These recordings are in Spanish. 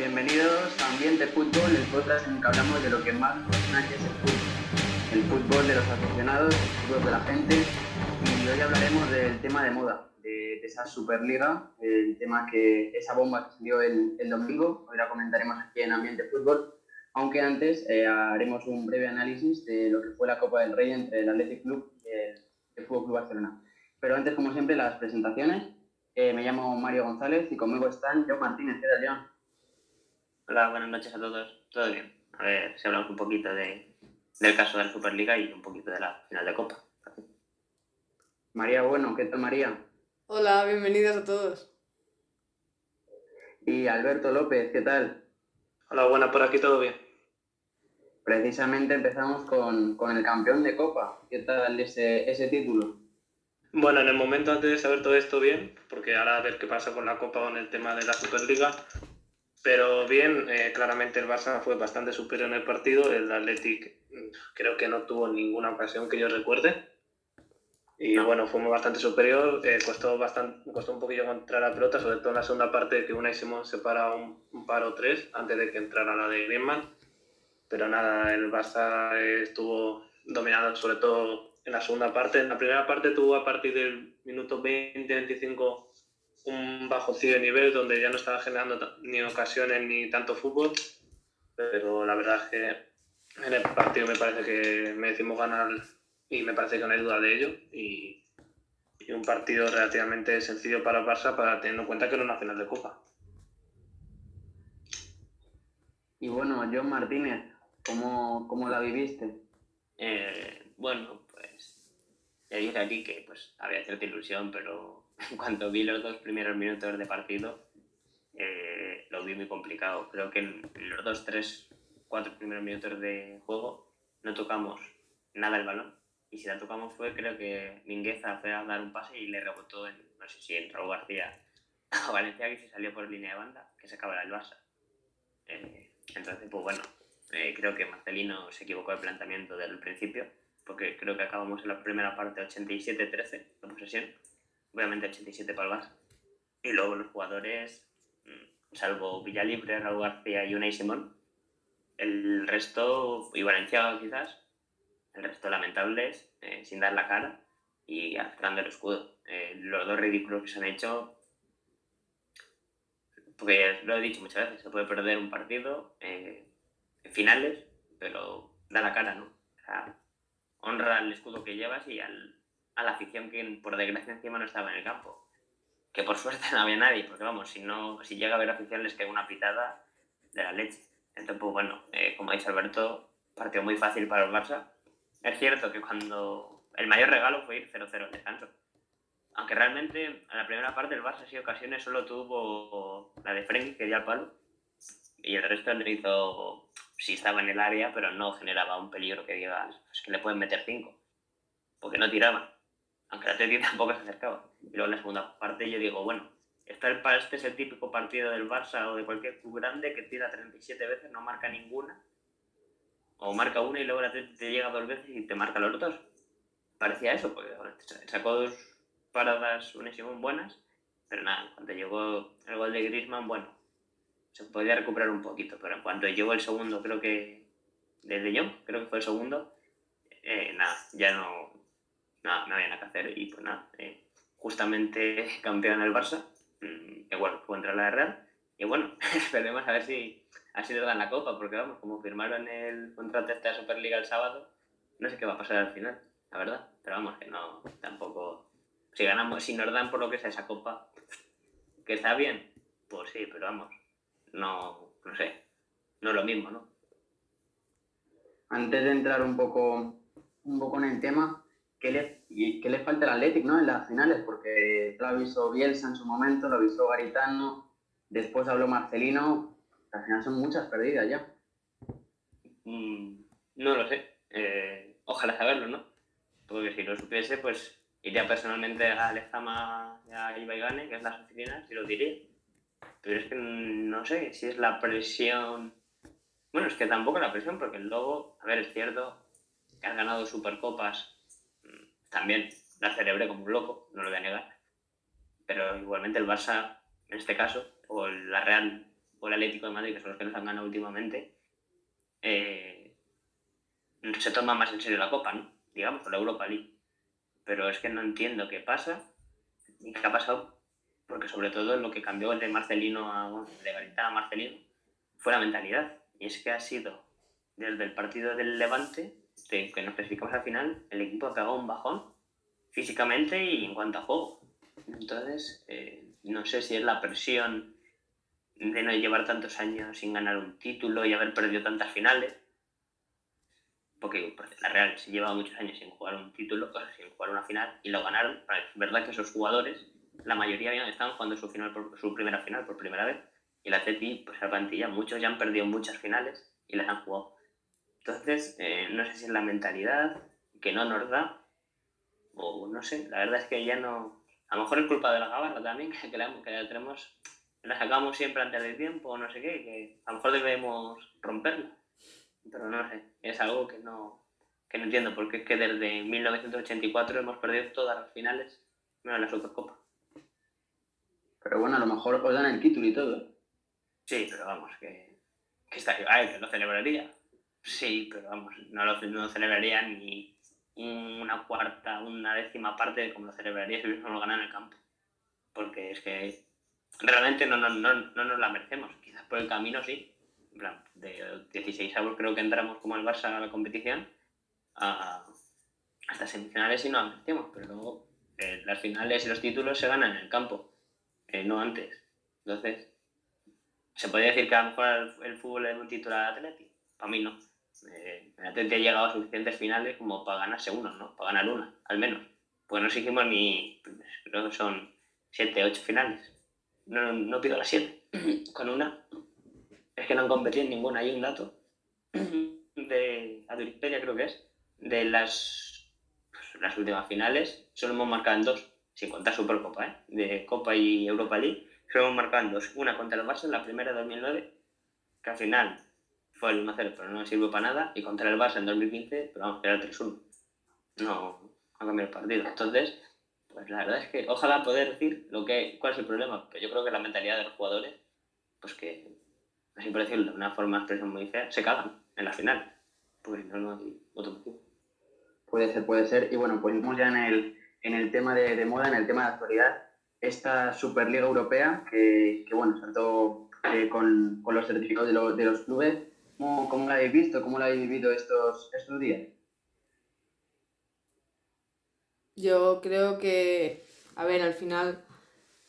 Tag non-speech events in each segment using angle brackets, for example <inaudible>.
bienvenidos a Ambiente Fútbol, el podcast en el que hablamos de lo que más apasiona que es el fútbol. El fútbol de los aficionados, el fútbol de la gente. Y hoy hablaremos del tema de moda, de, de esa Superliga, el tema que, esa bomba que salió el, el domingo. Hoy la comentaremos aquí en Ambiente Fútbol. Aunque antes eh, haremos un breve análisis de lo que fue la Copa del Rey entre el Athletic Club y el, el Fútbol Club Barcelona. Pero antes, como siempre, las presentaciones. Eh, me llamo Mario González y conmigo están John Martínez. ¿Qué tal? Hola, buenas noches a todos. ¿Todo bien? A ver si hablamos un poquito de, del caso de la Superliga y un poquito de la final de Copa. María, bueno, ¿qué tal, María? Hola, bienvenidos a todos. Y Alberto López, ¿qué tal? Hola, buenas, por aquí todo bien. Precisamente empezamos con, con el campeón de Copa. ¿Qué tal ese, ese título? Bueno, en el momento antes de saber todo esto bien, porque ahora a ver qué pasa con la Copa con el tema de la Superliga, pero bien, eh, claramente el Barça fue bastante superior en el partido, el Athletic mm, creo que no tuvo ninguna ocasión que yo recuerde, y No. bueno, fuimos bastante superior, eh, costó, bastante, costó un poquillo encontrar la pelota, sobre todo en la segunda parte que Unai Simón se para un, un par o tres antes de que entrara la de Griezmann, pero nada, el Barça estuvo dominado sobre todo en la segunda parte. En la primera parte tuvo a partir del minuto 20-25 un bajo de nivel donde ya no estaba generando ni ocasiones ni tanto fútbol, pero la verdad es que en el partido me parece que merecimos ganar y me parece que no hay duda de ello y, y un partido relativamente sencillo para el Barça para teniendo en cuenta que era una final de Copa. Y bueno, John Martínez, ¿cómo, cómo la viviste? Eh, bueno, pues ya dije aquí que pues había cierta ilusión, pero <laughs> cuando vi los dos primeros minutos de partido, eh, lo vi muy complicado. Creo que en los dos, tres, cuatro primeros minutos de juego no tocamos nada el balón. Y si la tocamos fue, creo que Mingueza fue a dar un pase y le rebotó en, no sé si en Raúl García <laughs> o Valencia, que se salió por línea de banda, que se acaba el Barça. Eh, entonces, pues bueno, eh, creo que Marcelino se equivocó de planteamiento desde el principio, porque creo que acabamos en la primera parte 87-13 de posesión, obviamente 87 para el Barça. Y luego los jugadores, mm, salvo Villalibre, Raúl García y Unai Simón, el resto, y Valenciaga quizás, el resto lamentables, eh, sin dar la cara y arrastrando el escudo. Eh, los dos ridículos que se han hecho, porque lo he dicho muchas veces, se puede perder un partido eh, en finales, pero da la cara, ¿no? O sea, honra al escudo que llevas y al, a la afición que por desgracia encima no estaba en el campo. Que por suerte no había nadie, porque vamos, si no, si llega a haber afición les queda una pitada de la leche. Entonces, pues bueno, eh, como ha dicho Alberto, partido muy fácil para el Barça. Es cierto que cuando el mayor regalo fue ir 0-0 en descanso. Aunque realmente en la primera parte el Barça sí ocasiones solo tuvo la de Frenkie que dio al palo y el resto lo hizo sí estaba en el área pero no generaba un peligro que digas es que le pueden meter 5 porque no tiraban aunque la Atleti <laughs> tampoco se acercaba. Y luego en la segunda parte yo digo bueno está el, este es el típico partido del Barça o de cualquier club grande que tira 37 veces no marca ninguna o marca una y luego la Atleti te llega dos veces y te marca los dos. Parecía eso porque sacó dos paradas un Simón buenas pero nada, cuando llegó el gol de Griezmann, bueno, se podía recuperar un poquito, pero en cuanto llegó el segundo, creo que desde yo, creo que fue el segundo, eh, nada, ya no, nada, no había nada que hacer y pues nada, eh, justamente <laughs> campeón el Barça, mm, que bueno, contra la Real, y bueno, <laughs> esperemos a ver si así les dan la copa, porque vamos, como firmaron el contrato esta Superliga el sábado, no sé qué va a pasar al final, la verdad, pero vamos, que no, tampoco, si ganamos, si nos dan por lo que sea esa copa, que está bien, pues sí, pero vamos, no, no sé, no es lo mismo, ¿no? Antes de entrar un poco, un poco en el tema, ¿qué le, qué le falta al Athletic ¿no? en las finales? Porque lo avisó Bielsa en su momento, lo avisó Garitano, después habló Marcelino, al final son muchas perdidas ya. Mm, no lo sé, eh, ojalá saberlo, ¿no? Porque si lo supiese, pues iría personalmente a Lezama y a Ibaigane, que es las oficinas, y lo diría. Pero es que no sé si es la presión. Bueno, es que tampoco la presión, porque el Lobo, a ver, es cierto que has ganado Supercopas, también la celebré como un loco, no lo voy a negar. Pero igualmente el Barça, en este caso, o la Real o el Atlético de Madrid, que son los que nos han ganado últimamente, eh, se toma más en serio la Copa, ¿no? Digamos, o la Europa League. Pero es que no entiendo qué pasa y qué ha pasado, porque sobre todo lo que cambió de Marcelino a, bueno, de Garitano a Marcelino fue la mentalidad. Y es que ha sido desde el partido del Levante, de, que nos clasificamos al final, el equipo ha pegado un bajón físicamente y en cuanto a juego. Entonces, eh, no sé si es la presión de no llevar tantos años sin ganar un título y haber perdido tantas finales. Porque la Real se lleva muchos años sin jugar un título, sin jugar una final, y lo ganaron. Es verdad que esos jugadores, la mayoría habían estado jugando su, final por, su primera final por primera vez. Y la CETI, pues la plantilla, muchos ya han perdido muchas finales y las han jugado. Entonces, eh, no sé si es la mentalidad que no nos da, o no sé, la verdad es que ya no. A lo mejor es culpa de la gabarra también, <laughs> que la, que la tenemos, la sacamos siempre antes del tiempo, o no sé qué, que a lo mejor debemos romperla. Pero no sé, es algo que no, que no entiendo, porque es que desde 1984 hemos perdido todas las finales, menos la Supercopa. Pero bueno, a lo mejor os dan el título y todo. ¿eh? Sí, pero vamos, que, que está ay, que lo celebraría. Sí, pero vamos, no lo, no celebraría ni una cuarta, una décima parte de como lo celebraría si hubiésemos ganado en el campo. Porque es que realmente no, no, no, no nos la merecemos. Quizás por el camino sí. De 16 avos creo que entramos como el Barça a la competición a, hasta semifinales y no la merecemos. Pero luego eh, las finales y los títulos se ganan en el campo, eh, no antes. Entonces, ¿se podría decir que a lo mejor el, fútbol es un título al Atleti? Para mí no. Eh, el Atleti llegado a suficientes finales como para ganarse uno, ¿no? Para ganar una, al menos. Pues no exigimos ni, creo que son 7, 8 finales. No, no pido las 7. <clears throat> Con una, es que no han competido en ninguna. Hay un dato <clears throat> de Aduripedia, creo que es, de las, pues, las últimas finales, solo hemos marcado en dos, sin contar Supercopa, ¿eh? de Copa y Europa League, solo hemos marcado en dos. Una contra el Barça, la primera de 2009, que al final fue el 1-0, pero no sirvió para nada, y contra el Barça en 2015, pero vamos, era el 3-1. No, no cambió el partido. Entonces, pues la verdad es que ojalá poder decir lo que, cuál es el problema, pero yo creo que la mentalidad de los jugadores, pues que, así por decirlo de una forma expresión muy fea, se cagan en la final. Pues no, no hay otro motivo. Puede ser, puede ser. Y bueno, pues ya en el, en el tema de, de, moda, en el tema de actualidad. Esta Superliga Europea, que, que bueno, saltó eh, con, con, los certificados de, lo, de los clubes, ¿cómo, ¿cómo, la habéis visto? ¿Cómo la habéis vivido estos, estos días? Yo creo que, a ver, al final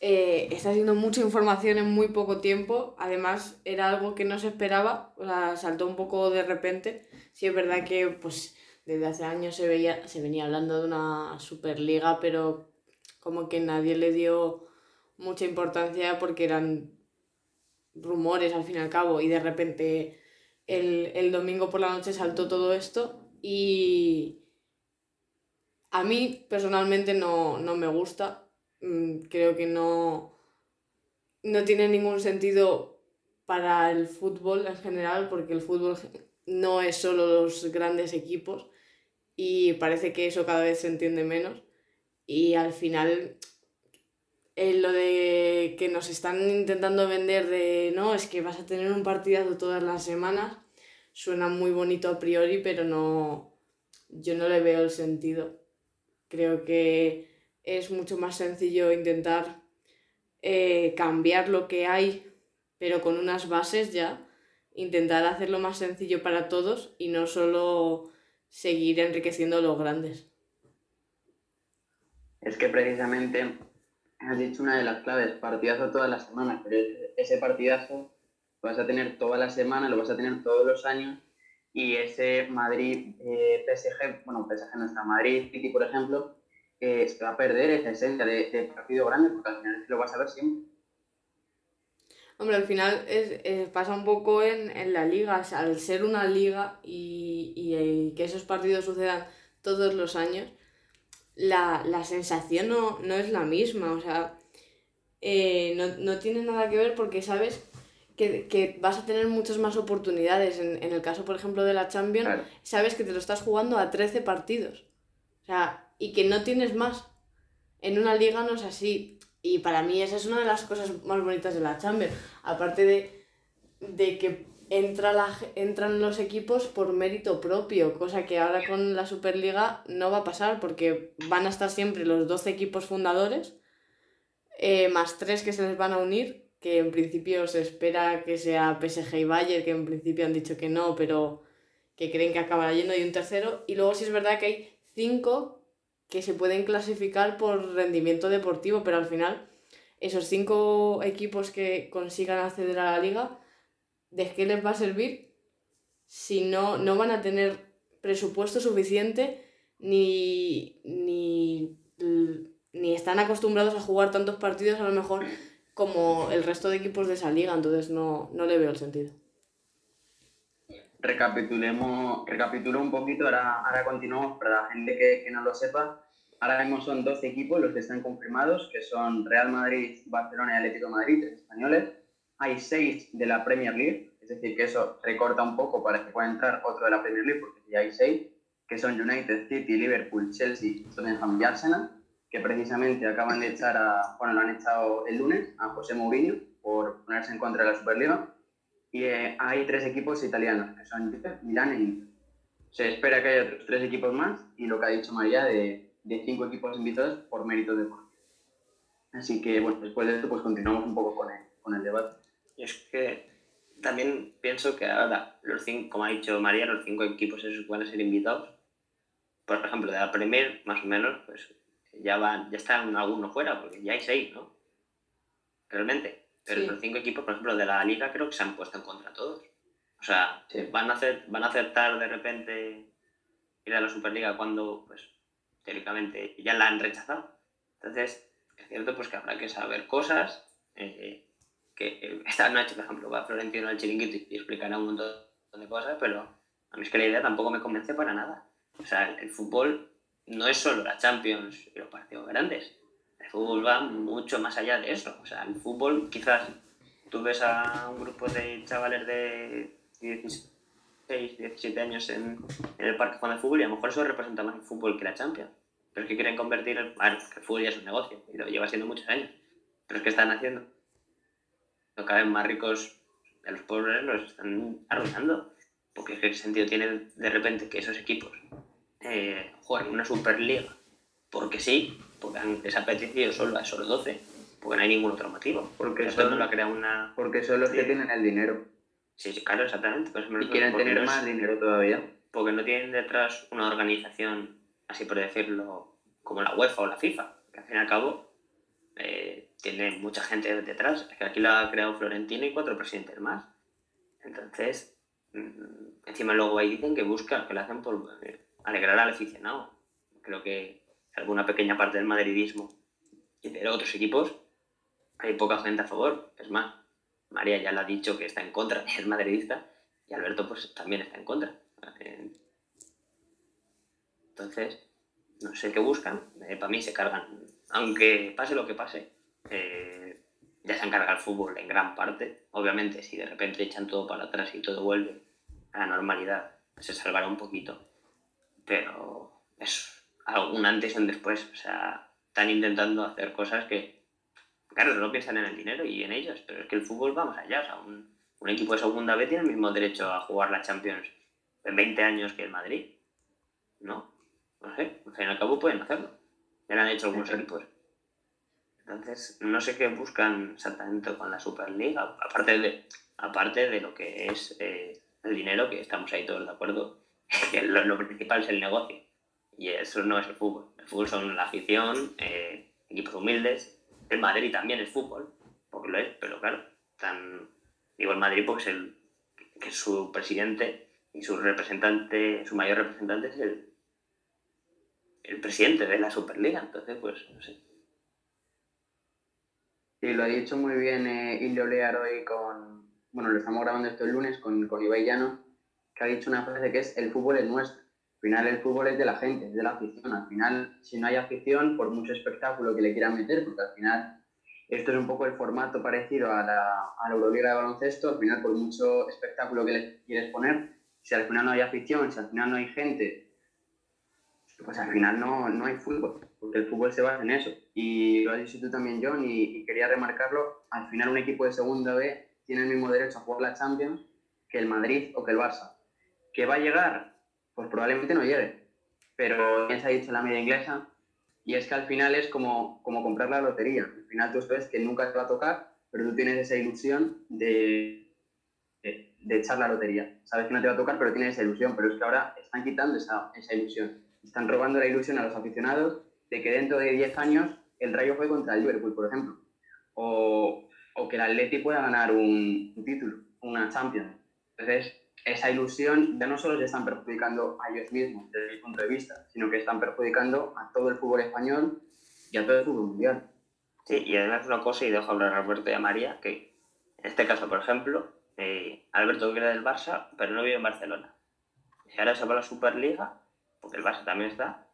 eh, está siendo mucha información en muy poco tiempo. Además, era algo que no se esperaba, o sea, saltó un poco de repente. Sí, es verdad que, pues, desde hace años se, veía, se venía hablando de una Superliga, pero como que nadie le dio mucha importancia porque eran rumores al fin y al cabo y de repente el, el domingo por la noche saltó todo esto y a mí personalmente no, no me gusta, creo que no, no tiene ningún sentido para el fútbol en general porque el fútbol no es solo los grandes equipos y parece que eso cada vez se entiende menos. Y al final eh, lo de que nos están intentando vender de no, es que vas a tener un partidazo todas las semanas suena muy bonito a priori pero no yo no le veo el sentido creo que es mucho más sencillo intentar eh, cambiar lo que hay pero con unas bases ya intentar hacerlo más sencillo para todos y no solo seguir enriqueciendo a los grandes. Es que precisamente has dicho una de las claves, partidazo todas las semanas, pero ese partidazo lo vas a tener toda la semana, lo vas a tener todos los años y ese Madrid eh, PSG, bueno, PSG no está, Madrid City, por ejemplo, eh, se va a perder esa esencia de, partido grande porque al final lo vas a ver siempre. Hombre, al final es, pasa un poco en, en, la liga, al ser una liga y, y, y, que esos partidos sucedan todos los años, la, la sensación no, no, es la misma, o sea, eh, no, no, tiene nada que ver porque sabes que, que, vas a tener muchas más oportunidades. En, en, el caso, por ejemplo, de la Champions, claro. sabes que te lo estás jugando a 13 partidos, o sea, y que no tienes más. En una liga no es así. Y para mí esa es una de las cosas más bonitas de la Champions. Aparte de, de que entran los equipos por mérito propio, cosa que ahora con la Superliga no va a pasar porque van a estar siempre los 12 equipos fundadores, eh, más tres que se les van a unir, que en principio se espera que sea PSG y Bayern, que en principio han dicho que no, pero que creen que acabará yendo, y un tercero. Y luego sí es verdad que hay cinco que se pueden clasificar por rendimiento deportivo, pero al final esos cinco equipos que consigan acceder a la liga, ¿de qué les va a servir si no, no van a tener presupuesto suficiente ni, ni, ni están acostumbrados a jugar tantos partidos a lo mejor como el resto de equipos de esa liga? Entonces no, no le veo el sentido recapitulemos, recapitulo un poquito, ahora, ahora continuamos para la gente que, que, no lo sepa. Ahora mismo son 12 equipos los que están confirmados, que son Real Madrid, Barcelona y Atlético de Madrid, tres españoles. Hay 6 de la Premier League, es decir, que eso recorta un poco para que pueda entrar otro de la Premier League, porque ya hay 6, que son United, City, Liverpool, Chelsea, Tottenham y Arsenal, que precisamente acaban de echar a, bueno, lo han echado el lunes a José Mourinho por ponerse en contra de la Superliga y eh, hay tres equipos italianos, que son Milán e Inter. Se espera que haya otros tres equipos más y lo que ha dicho María de, de cinco equipos invitados por mérito deportivo. Así que, bueno, después de esto, pues continuamos un poco con el, con el debate. Es que también pienso que ahora, los cinco, como ha dicho María, los cinco equipos esos van a ser invitados. Por ejemplo, de la Premier, más o menos, pues ya, van, ya están algunos fuera, porque ya hay seis, ¿no? Realmente. Pero los cinco equipos, por ejemplo, de la liga creo que se han puesto en contra todos. O sea, van, a hacer, van a aceptar de repente ir a la Superliga cuando, pues, teóricamente ya la han rechazado. Entonces, es cierto pues que habrá que saber cosas. Eh, que esta noche, por ejemplo, va Florentino al chiringuito y explicará un montón de cosas, pero a mí es que la idea tampoco me convence para nada. O sea, el fútbol no es solo la Champions y los partidos grandes fútbol va mucho más allá de eso. O sea, el fútbol quizás tú ves a un grupo de chavales de 16, 17 años en, el parque jugando al fútbol y a lo mejor eso representa más el fútbol que la Champions. Pero es que quieren convertir el, bueno, el fútbol ya es un negocio y lo lleva siendo muchos años. Pero es que están haciendo. Cada vez más ricos a los pobres los están arruinando. Porque qué sentido tiene de repente que esos equipos eh, jueguen una Superliga porque sí, porque han, les ha apetecido solo a esos 12, porque no hay ningún otro motivo. Porque, son, no ha una... porque son los que tienen el dinero. Sí, sí claro, exactamente. Pues y quieren tener más dinero todavía. Porque no tienen detrás una organización, así por decirlo, como la UEFA o la FIFA, que al fin y al cabo eh, tiene mucha gente detrás. Es que aquí la ha creado Florentino y cuatro presidentes más. Entonces, mm, encima luego ahí dicen que buscan, que lo hacen por eh, alegrar al aficionado. Creo que alguna pequeña parte del madridismo y de otros equipos, hay poca gente a favor. Es más, María ya le ha dicho que está en contra, es madridista, y Alberto pues también está en contra. Entonces, no sé qué buscan, eh, para mí se cargan, aunque pase lo que pase, eh, ya se han cargado el fútbol en gran parte. Obviamente, si de repente echan todo para atrás y todo vuelve a la normalidad, se salvará un poquito. Pero eso un antes y un después. O sea, están intentando hacer cosas que, claro, solo piensan en el dinero y en ellos, pero es que el fútbol va más allá. O sea, un, un equipo de segunda B tiene el mismo derecho a jugar la Champions en 20 años que el Madrid. ¿No? No sé, al fin y al cabo pueden hacerlo. Ya lo han hecho algunos equipos. Entonces, no sé qué buscan exactamente con la Superliga, aparte de, aparte de lo que es eh, el dinero, que estamos ahí todos de acuerdo, <laughs> que lo principal es el negocio. Y eso no es el fútbol. El fútbol son la afición, eh, equipos humildes. El Madrid también es fútbol, porque lo es, pero claro, tan, digo el Madrid porque es el, que su presidente y su representante, su mayor representante es el, el presidente de la Superliga. Entonces, pues, no sé. Sí, lo ha dicho muy bien eh, Ilio Lear hoy con. Bueno, lo estamos grabando esto el lunes con, con Ibai Llano, que ha dicho una frase que es: el fútbol es nuestro. Al final el fútbol es de la gente, es de la afición. Al final, si no hay afición, por mucho espectáculo que le quieran meter, porque al final esto es un poco el formato parecido a la, a la Euroliga de baloncesto, al final por mucho espectáculo que le quieres poner, si al final no hay afición, si al final no hay gente, pues al final no, no hay fútbol, porque el fútbol se basa en eso. Y lo has dicho tú también, John, y, y quería remarcarlo, al final un equipo de segunda B tiene el mismo derecho a jugar la Champions que el Madrid o que el Barça. ¿Que va a llegar? Pues probablemente no llegue. Pero ya se ha dicho la media inglesa, y es que al final es como, como comprar la lotería. Al final tú sabes que nunca te va a tocar, pero tú tienes esa ilusión de, de, echar la lotería. Sabes que no te va a tocar, pero tienes esa ilusión. Pero es que ahora están quitando esa, esa ilusión. Están robando la ilusión a los aficionados de que dentro de 10 años el Rayo fue contra el Liverpool, por ejemplo. O, o que el Atleti pueda ganar un, título, una Champions. Entonces, esa ilusión ya no solo se están perjudicando a ellos mismos desde mi punto de vista, sino que están perjudicando a todo el fútbol español y a todo el fútbol mundial. Sí, y además una cosa, y dejo hablar a Alberto y a María, que en este caso, por ejemplo, eh, Alberto quiere del Barça, pero no vive en Barcelona. Y ahora se va a la Superliga, porque el Barça también está,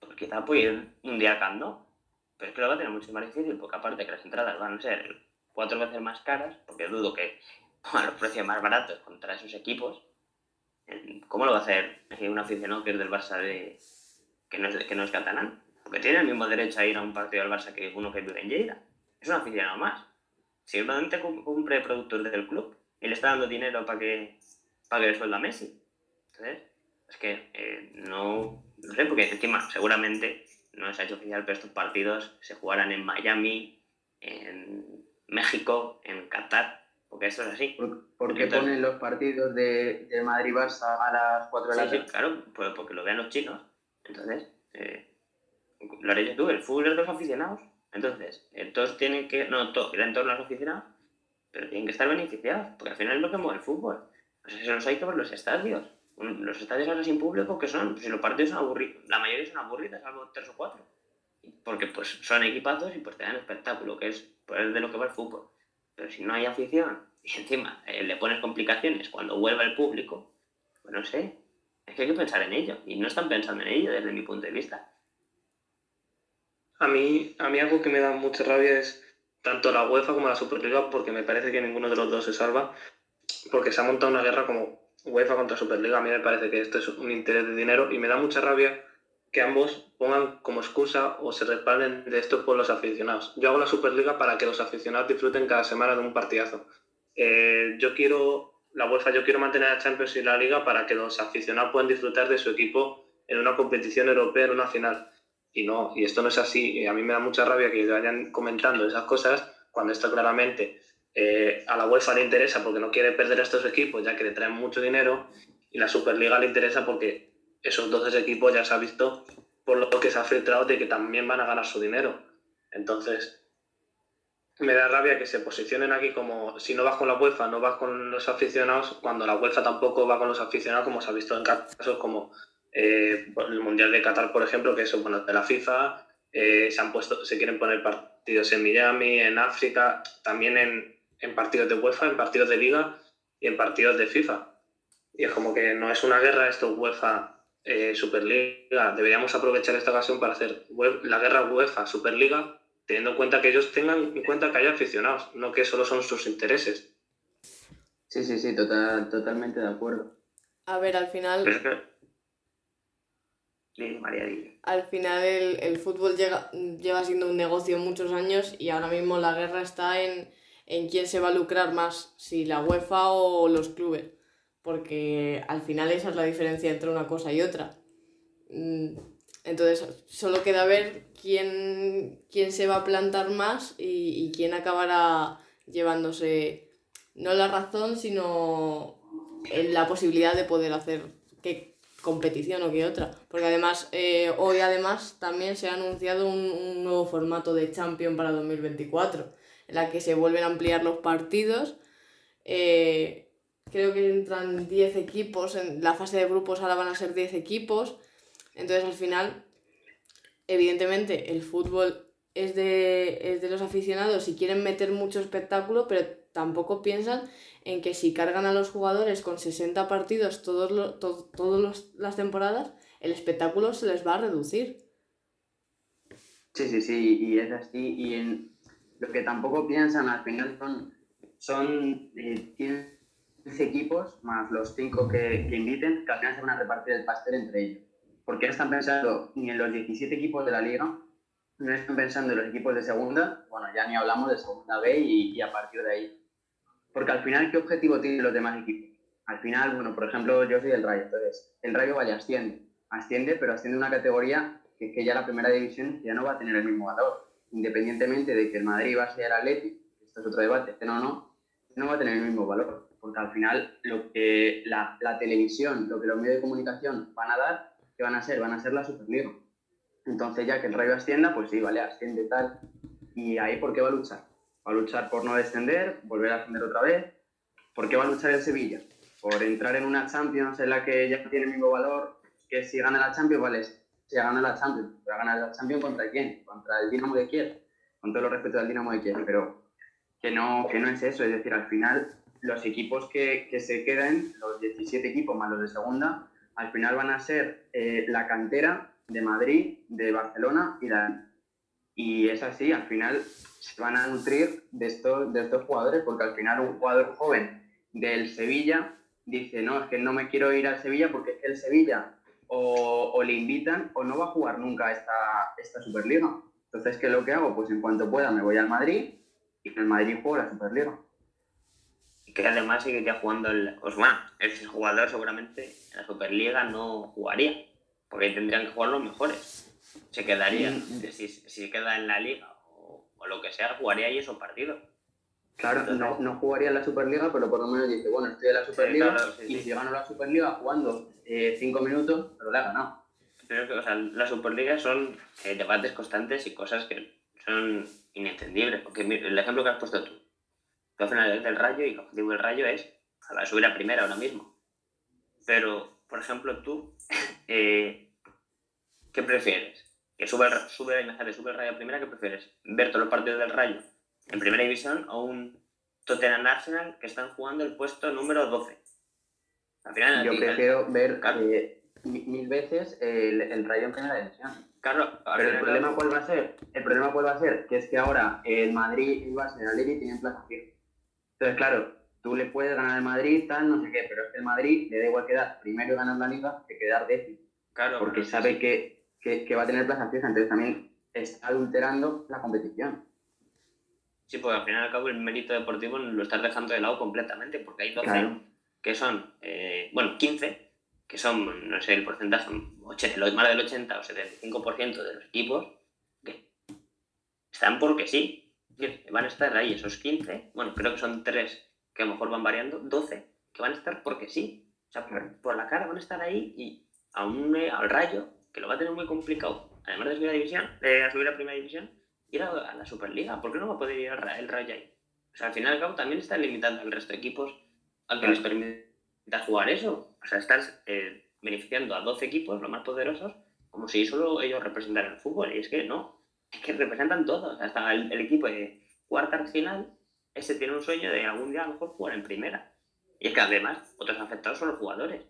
pues quizá puede ir un día Cando, pero es que va a tener mucho más difícil, porque aparte que las entradas van a ser cuatro veces más caras, porque dudo que <laughs> a los precios más baratos contra esos equipos, ¿cómo lo va a hacer un aficionado que es del Barça de, que, no es, que no es catalán? Porque tiene el mismo derecho a ir a un partido del Barça que uno que vive en Lleida. Es un aficionado más. Si realmente cumple productos del club y le está dando dinero para que pague el sueldo a Messi. Entonces, es que eh, no, no sé, porque encima seguramente no se ha hecho oficial, pero estos partidos se jugarán en Miami, en México, en Qatar porque eso es así. ¿Por, qué ponen los partidos de, de Madrid-Barça a las 4 de la tarde? Sí, claro, pues porque lo vean los chinos. Entonces, eh, lo haré yo tú, el fútbol es de los aficionados. Entonces, eh, todos tienen que, no todos, en todos los aficionados, pero tienen que estar beneficiados, porque al final es lo que mueve el fútbol. O sea, eso los hay que ver los estadios. Los estadios ahora sin público, que son? Si los partidos son aburridos, la mayoría son aburridos, salvo tres o cuatro. Porque pues son equipados y pues te dan espectáculo, que es pues, de lo que va el fútbol. Pero si no hay afición <laughs> y encima eh, le pones complicaciones cuando vuelva el público, pues no sé, es que hay que pensar en ello. Y no están pensando en ello desde mi punto de vista. A mí, a mí algo que me da mucha rabia es tanto la UEFA como la Superliga, porque me parece que ninguno de los dos se salva, porque se ha montado una guerra como UEFA contra Superliga. A mí me parece que esto es un interés de dinero y me da mucha rabia que ambos pongan como excusa o se respalden de esto por los aficionados. Yo hago la Superliga para que los aficionados disfruten cada semana de un partidazo. Eh, yo quiero, la UEFA, yo quiero mantener a Champions y la Liga para que los aficionados puedan disfrutar de su equipo en una competición europea, en una final. Y no, y esto no es así. A mí me da mucha rabia que vayan comentando esas cosas cuando esto claramente eh, a la UEFA le interesa porque no quiere perder a estos equipos, ya que le traen mucho dinero, y la Superliga le interesa porque esos 12 equipos ya se ha visto por lo que se ha filtrado de que también van a ganar su dinero. Entonces, me da rabia que se posicionen aquí como si no vas con la UEFA, no vas con los aficionados, cuando la UEFA tampoco va con los aficionados, como se ha visto en casos como eh, el Mundial de Qatar, por ejemplo, que eso, bueno, de la FIFA, eh, se han puesto, se quieren poner partidos en Miami, en África, también en, en partidos de UEFA, en partidos de Liga y en partidos de FIFA. Y es como que no es una guerra esto UEFA eh, Superliga. Deberíamos aprovechar esta ocasión para hacer la guerra UEFA Superliga, teniendo en cuenta que ellos tengan en cuenta que haya aficionados, no que solo son sus intereses. Sí, sí, sí, total, totalmente de acuerdo. A ver, al final. Al final el, el fútbol llega, lleva siendo un negocio muchos años y ahora mismo la guerra está en, en quién se va a lucrar más, si la UEFA o los clubes porque al final esa es la diferencia entre una cosa y otra. Mm, entonces, solo queda ver quién, quién se va a plantar más y, quién acabará llevándose no la razón, sino la posibilidad de poder hacer qué competición o qué otra. Porque además, eh, hoy además también se ha anunciado un, nuevo formato de Champion para 2024, en la que se vuelven a ampliar los partidos. Eh, creo que entran 10 equipos, en la fase de grupos ahora van a ser 10 equipos, entonces al final, evidentemente, el fútbol es de, los aficionados y quieren meter mucho espectáculo, pero tampoco piensan en que si cargan a los jugadores con 60 partidos todas las temporadas, el espectáculo se les va a reducir. Sí, sí, sí, y es así. Y que tampoco piensan al final son, son eh, 15 equipos, más los 5 que, que, inviten, que al final se van a repartir el pastel entre ellos. Porque no están pensando ni en los 17 equipos de la liga, no están pensando en los equipos de segunda, bueno, ya ni hablamos de segunda B y, y a partir de ahí. Porque al final, ¿qué objetivo tienen los demás equipos? Al final, bueno, por ejemplo, yo soy el Rayo, entonces, el Rayo vaya, asciende, asciende, pero asciende una categoría que, que ya la primera división ya no va a tener el mismo valor. Independientemente de que el Madrid va a ser Atlético, esto es otro debate, no, no, no va a tener el mismo valor. Porque al final, lo que la, televisión, lo que los medios de comunicación van a dar, ¿qué van a ser? Van a ser la Superliga. Entonces, ya que el Rayo ascienda, pues sí, vale, asciende tal. ¿Y ahí por qué va a luchar? Va a luchar por no descender, volver a ascender otra vez. ¿Por qué va a luchar el Sevilla? Por entrar en una Champions en la que ya tiene el mismo valor que si gana la Champions, vale, si gana la Champions. ¿Va a ganar la Champions contra quién? Contra el Dinamo de Kiev. Con todo lo respeto al Dinamo de Kiev, pero que no, que no es eso. Es decir, al final, los equipos que, que se queden, los 17 equipos más los de segunda, al final van a ser eh, la cantera de Madrid, de Barcelona y la... Y es así, al final se van a nutrir de estos, de estos jugadores, porque al final un jugador joven del Sevilla dice, no, es que no me quiero ir al Sevilla porque es que el Sevilla o, o le invitan o no va a jugar nunca esta, esta Superliga. Entonces, ¿qué es lo que hago? Pues en cuanto pueda me voy al Madrid y en el Madrid juego la Superliga. Y que además seguiría jugando el Osman. Ese jugador seguramente en la Superliga no jugaría, porque tendrían que jugar los mejores. Se quedaría, Mm. si, si se queda en la liga o, o lo que sea, jugaría ahí esos partidos. Claro, no, no jugaría en la Superliga, pero por lo menos dice, bueno, estoy en la Superliga claro, sí, y sí. si gano la Superliga jugando eh, cinco minutos, pero la he ganado. Pero que, o sea, las Superligas son eh, debates constantes y cosas que son inentendibles. Porque el ejemplo que has puesto tú, tú final eres del Rayo y el objetivo del Rayo es a la subir a primera ahora mismo. Pero, por ejemplo, tú, eh, ¿qué prefieres? Que sube, el- sube, sube el Rayo a primera, ¿qué prefieres? ¿Ver todos los partidos del Rayo en primera división o un Tottenham Arsenal que están jugando el puesto número 12? Al final, Yo prefiero ver eh, mi- mil veces el, el Rayo en primera división. Carlos, Pero el problema cuál va a ser, el problema cuál va a ser, que es que ahora el Madrid y el Barça y tienen plaza fija. Entonces, claro, tú le puedes ganar al Madrid, tal, no sé qué, pero es que el Madrid le da igual quedar primero ganar la liga que quedar décimo, Claro, porque sabe que, que, que va a tener plaza fija, entonces también está adulterando la competición. Sí, porque al final y al cabo el mérito deportivo lo estás dejando de lado completamente, porque hay 12 Claro. que son, eh, bueno, 15, que son, no sé, el porcentaje, och- lo- más del 80 o 75% de los equipos que están porque sí. Van a estar ahí esos 15, bueno, creo que son 3 que a lo mejor van variando, 12 que van a estar porque sí. O sea, por, por la cara van a estar ahí y a un, eh, al rayo, que lo va a tener muy complicado, además de subir a división, de subir a primera división, ir a, a la Superliga. ¿Por qué no va a poder ir al el Rayo ahí? O sea, al final y al cabo también está limitando al resto de equipos a que les permita jugar eso. O sea, estás eh, beneficiando a 12 equipos, los más poderosos, como si solo ellos representaran el fútbol. Y es que no, es que representan todos. Hasta el, el equipo de cuarta final, ese tiene un sueño de algún día a lo mejor jugar en primera. Y es que además, otros afectados son los jugadores.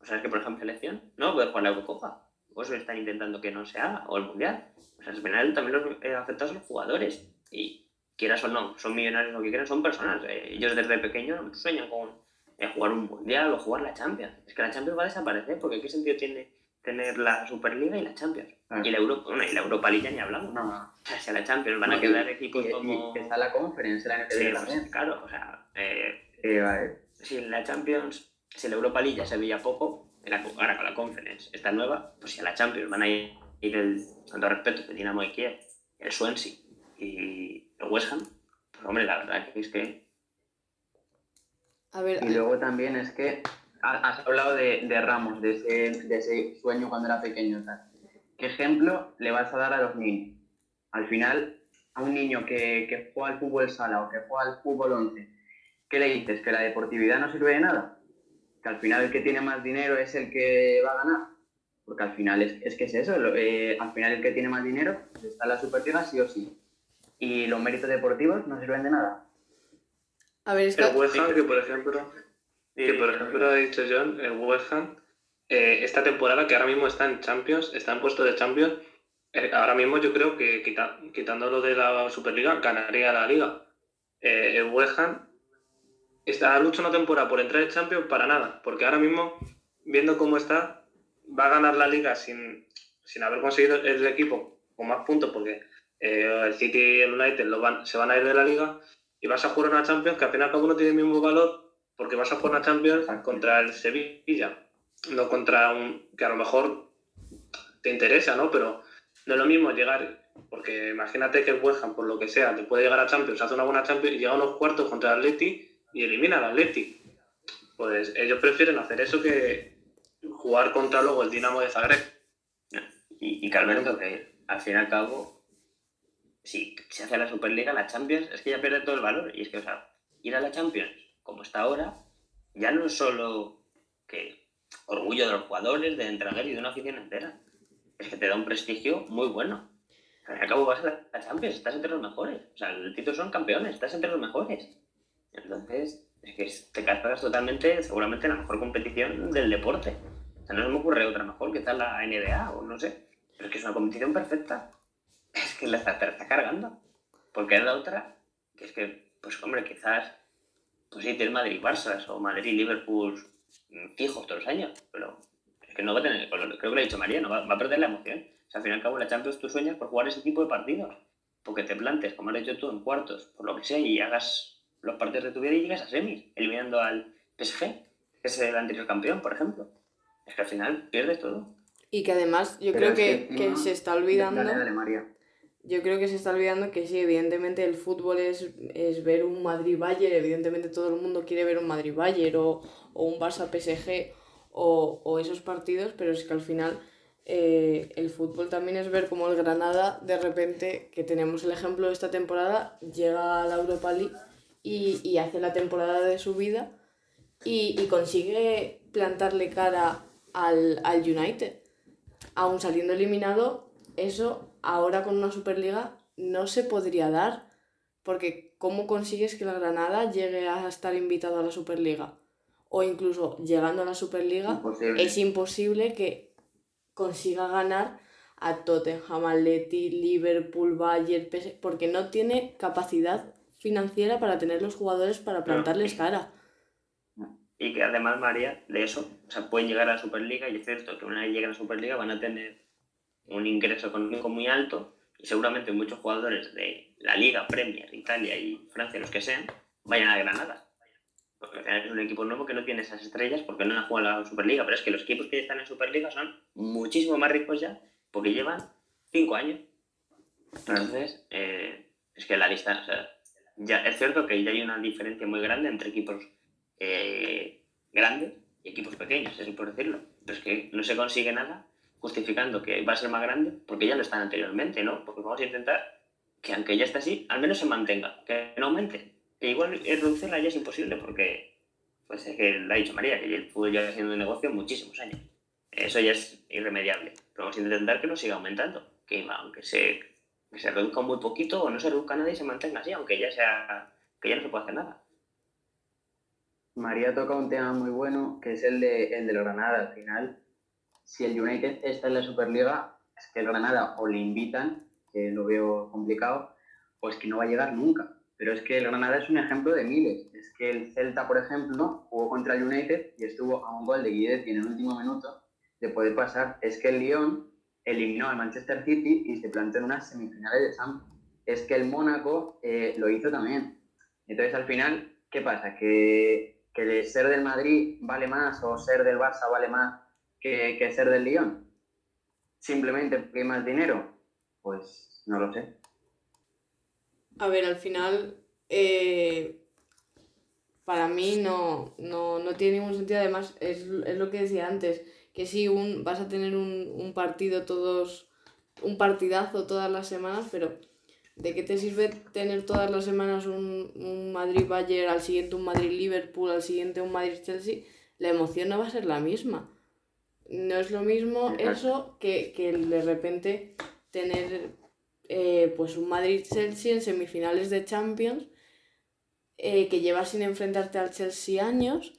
O sea, es que por ejemplo, selección no puede jugar la Eurocopa. O eso están intentando que no se haga, o el Mundial. O sea, al final también los eh, afectados son los jugadores. Y quieras o no, son millonarios lo que quieran, son personas. Eh, ellos desde pequeños sueñan con eh, jugar un Mundial o jugar la Champions. Es que la Champions va a desaparecer, porque ¿qué sentido tiene tener la Superliga y la Champions? Claro. Y la Europa, bueno, y la Europa League ya ni hablamos. No, O sea, si a la Champions van a y- quedar equipos y- y como... que está la conference, la NFL Sí, también. pues, claro, o sea, eh, Eh, vale. si en la Champions, si la Europa League ya se veía poco, la- ahora con la Conference está nueva, pues si a la Champions van a ir, el, con todo respeto, el Dinamo de Kiev, el Swansea y el West Ham, pues hombre, la verdad que es que A ver, Y luego también es que ha- has hablado de, de Ramos, de ese, de ese sueño cuando era pequeño. tal. ¿Qué ejemplo le vas a dar a los niños? Al final, a un niño que, que juega al fútbol sala o que juega al fútbol 11, ¿qué le dices? ¿Que la deportividad no sirve de nada? ¿Que al final el que tiene más dinero es el que va a ganar? Porque al final es, es que es eso, lo- eh, al final el que tiene más dinero está en la Superliga sí o sí. Y los méritos deportivos no sirven de nada. a ver, es que... El West Ham, que por ejemplo, que por ejemplo ha dicho John, el West Ham, eh, esta temporada que ahora mismo está en Champions, está en puesto de Champions, eh, ahora mismo yo creo que quita- quitándolo de la Superliga, ganaría la liga. Eh, el West Ham está luchando una temporada por entrar en Champions para nada, porque ahora mismo, viendo cómo está, va a ganar la liga sin, sin haber conseguido el equipo con más puntos, porque eh, el City y el United lo van, se van a ir de la liga, y vas a jugar una Champions que al final cada uno tiene el mismo valor porque vas a jugar una Champions contra el Sevilla, no contra un que a lo mejor te interesa, ¿no? Pero no es lo mismo llegar, porque imagínate que el West Ham, por lo que sea, te puede llegar a Champions, hace una buena Champions y llega a unos cuartos contra el Atleti y elimina al Atleti. Pues ellos prefieren hacer eso que jugar contra luego el Dinamo de Zagreb. Y, y Alberto, que al fin y al cabo, si se hace la Superliga, la Champions, es que ya pierde todo el valor. Y es que, o sea, ir a la Champions, como está ahora, ya no es solo que orgullo de los jugadores, de entrenador y de una afición entera. Es que te da un prestigio muy bueno. Al fin y al cabo vas a la Champions, estás entre los mejores. O sea, el título son campeones, estás entre los mejores. Entonces, es que te cargas totalmente, seguramente, la mejor competición del deporte. O sea, no se me ocurre otra mejor, tal la NBA o no sé. Pero es que es una competición perfecta. Es que la está, cargando. Porque es la otra, que es que, pues hombre, quizás, pues sí, tienes Madrid-Barça o Madrid-Liverpool fijos todos los años, pero es que no va a tener, creo que lo ha dicho María, no va, va a perder la emoción. O sea, al fin y al cabo, la Champions tú sueñas por jugar ese tipo de partidos. Porque te plantes, como has hecho tú, en cuartos, por lo que sea, y hagas los partidos de tu vida y llegas a semis, eliminando al PSG, que es el anterior campeón, por ejemplo. Es que al final pierdes todo. Y que además yo Pero creo es que, que se está olvidando. Dale, dale, María. Yo creo que se está olvidando que sí, evidentemente el fútbol es, es ver un Madrid-Bayern, evidentemente todo el mundo quiere ver un Madrid-Bayern o, o un Barça-PSG o, o esos partidos, pero es que al final eh, el fútbol también es ver cómo el Granada, de repente, que tenemos el ejemplo de esta temporada, llega a la Europa League y, y hace la temporada de su vida y, y consigue plantarle cara al, al United. Aún saliendo eliminado, eso ahora con una Superliga no se podría dar. Porque ¿cómo consigues que la Granada llegue a estar invitado a la Superliga? O incluso llegando a la Superliga, Imposible. es imposible que consiga ganar a Tottenham, Atleti, Liverpool, Bayern, porque no tiene capacidad financiera para tener los jugadores para plantarles cara. Y que además, María, de eso, o sea, pueden llegar a la Superliga y es cierto que una vez lleguen a la Superliga van a tener un ingreso económico muy alto y seguramente muchos jugadores de la Liga, Premier, Italia y Francia, los que sean, vayan a Granada. Porque al final es un equipo nuevo que no tiene esas estrellas porque no han jugado a la Superliga, pero es que los equipos que están en Superliga son muchísimo más ricos ya porque llevan cinco años. Entonces, eh, es que la lista, o sea, ya es cierto que ya hay una diferencia muy grande entre equipos eh, grandes y equipos pequeños, eso por decirlo. Pero es que no se consigue nada justificando que va a ser más grande porque ya lo están anteriormente, ¿no? Porque vamos a intentar que aunque ya esté así, al menos se mantenga, que no aumente. Que igual reducirla ya es imposible porque, pues es que lo ha dicho María, que el fútbol ya siendo un negocio muchísimos años. Eso ya es irremediable. Pero vamos a intentar que no siga aumentando, que aunque se, que se reduzca muy poquito o no se reduzca nada y se mantenga así, aunque ya sea que ya no se puede hacer nada. María toca un tema muy bueno, que es el de, el de los Granada. Al final, si el United está en la Superliga, es que el Granada o le invitan, que lo veo complicado, o es que no va a llegar nunca. Pero es que el Granada es un ejemplo de miles. Es que el Celta, por ejemplo, jugó contra el United y estuvo a un gol de Guidetti en el último minuto de poder pasar. Es que el Lyon eliminó al Manchester City y se plantó en unas semifinales de Champions. Es que el Mónaco eh, lo hizo también. Entonces, al final, ¿qué pasa? Que, que ser del Madrid vale más o ser del Barça vale más que, que ser del Lyon. Simplemente porque hay más dinero. Pues no lo sé. A ver, al final, eh, para mí no, no, no tiene ningún sentido. Además, es, es lo que decía antes, que si un, vas a tener un, un partido todos, un partidazo todas las semanas, pero ¿de qué te sirve tener todas las semanas un, un Madrid-Bayern, al siguiente un Madrid-Liverpool, al siguiente un Madrid-Chelsea? La emoción no va a ser la misma. No es lo mismo eso que, que de repente tener eh, pues un Madrid-Chelsea en semifinales de Champions eh, que llevas sin enfrentarte al Chelsea años,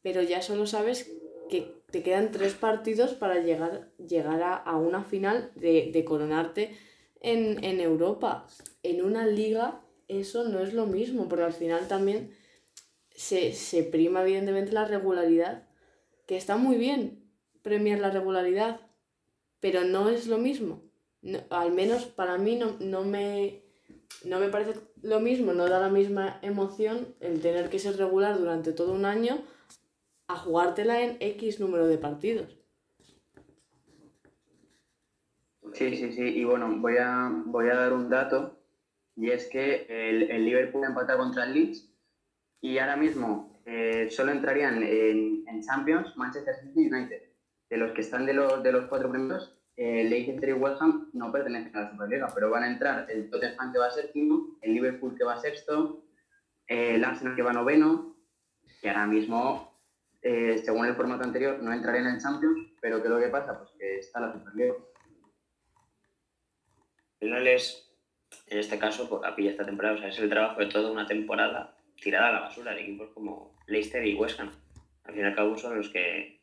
pero ya solo sabes que te quedan tres partidos para llegar, llegar a, una final de, coronarte en, Europa. En una liga eso no es lo mismo, porque al final también se, se prima evidentemente la regularidad, que está muy bien premiar la regularidad, pero no es lo mismo. Al menos para mí no, no me no me parece lo mismo, no da la misma emoción el tener que ser regular durante todo un año a jugártela en X número de partidos. Sí, sí, sí. Y bueno, voy a, voy a dar un dato. Y es que el, el Liverpool empata contra el Leeds. Y ahora mismo eh, solo entrarían en, Champions Manchester City United. De los que están de los, de los cuatro primeros, eh, Leicester y West Ham no pertenecen a la Superliga, pero van a entrar el Tottenham que va séptimo, el Liverpool que va sexto, eh, el Arsenal que va noveno, que ahora mismo, eh, según el formato anterior, no entrarían en Champions, pero ¿qué es lo que pasa? Pues que está la Superliga final es, en este caso, por la pilla esta temporada, o sea, es el trabajo de toda una temporada tirada a la basura de equipos como Leicester y West Ham. Al fin y al cabo son los que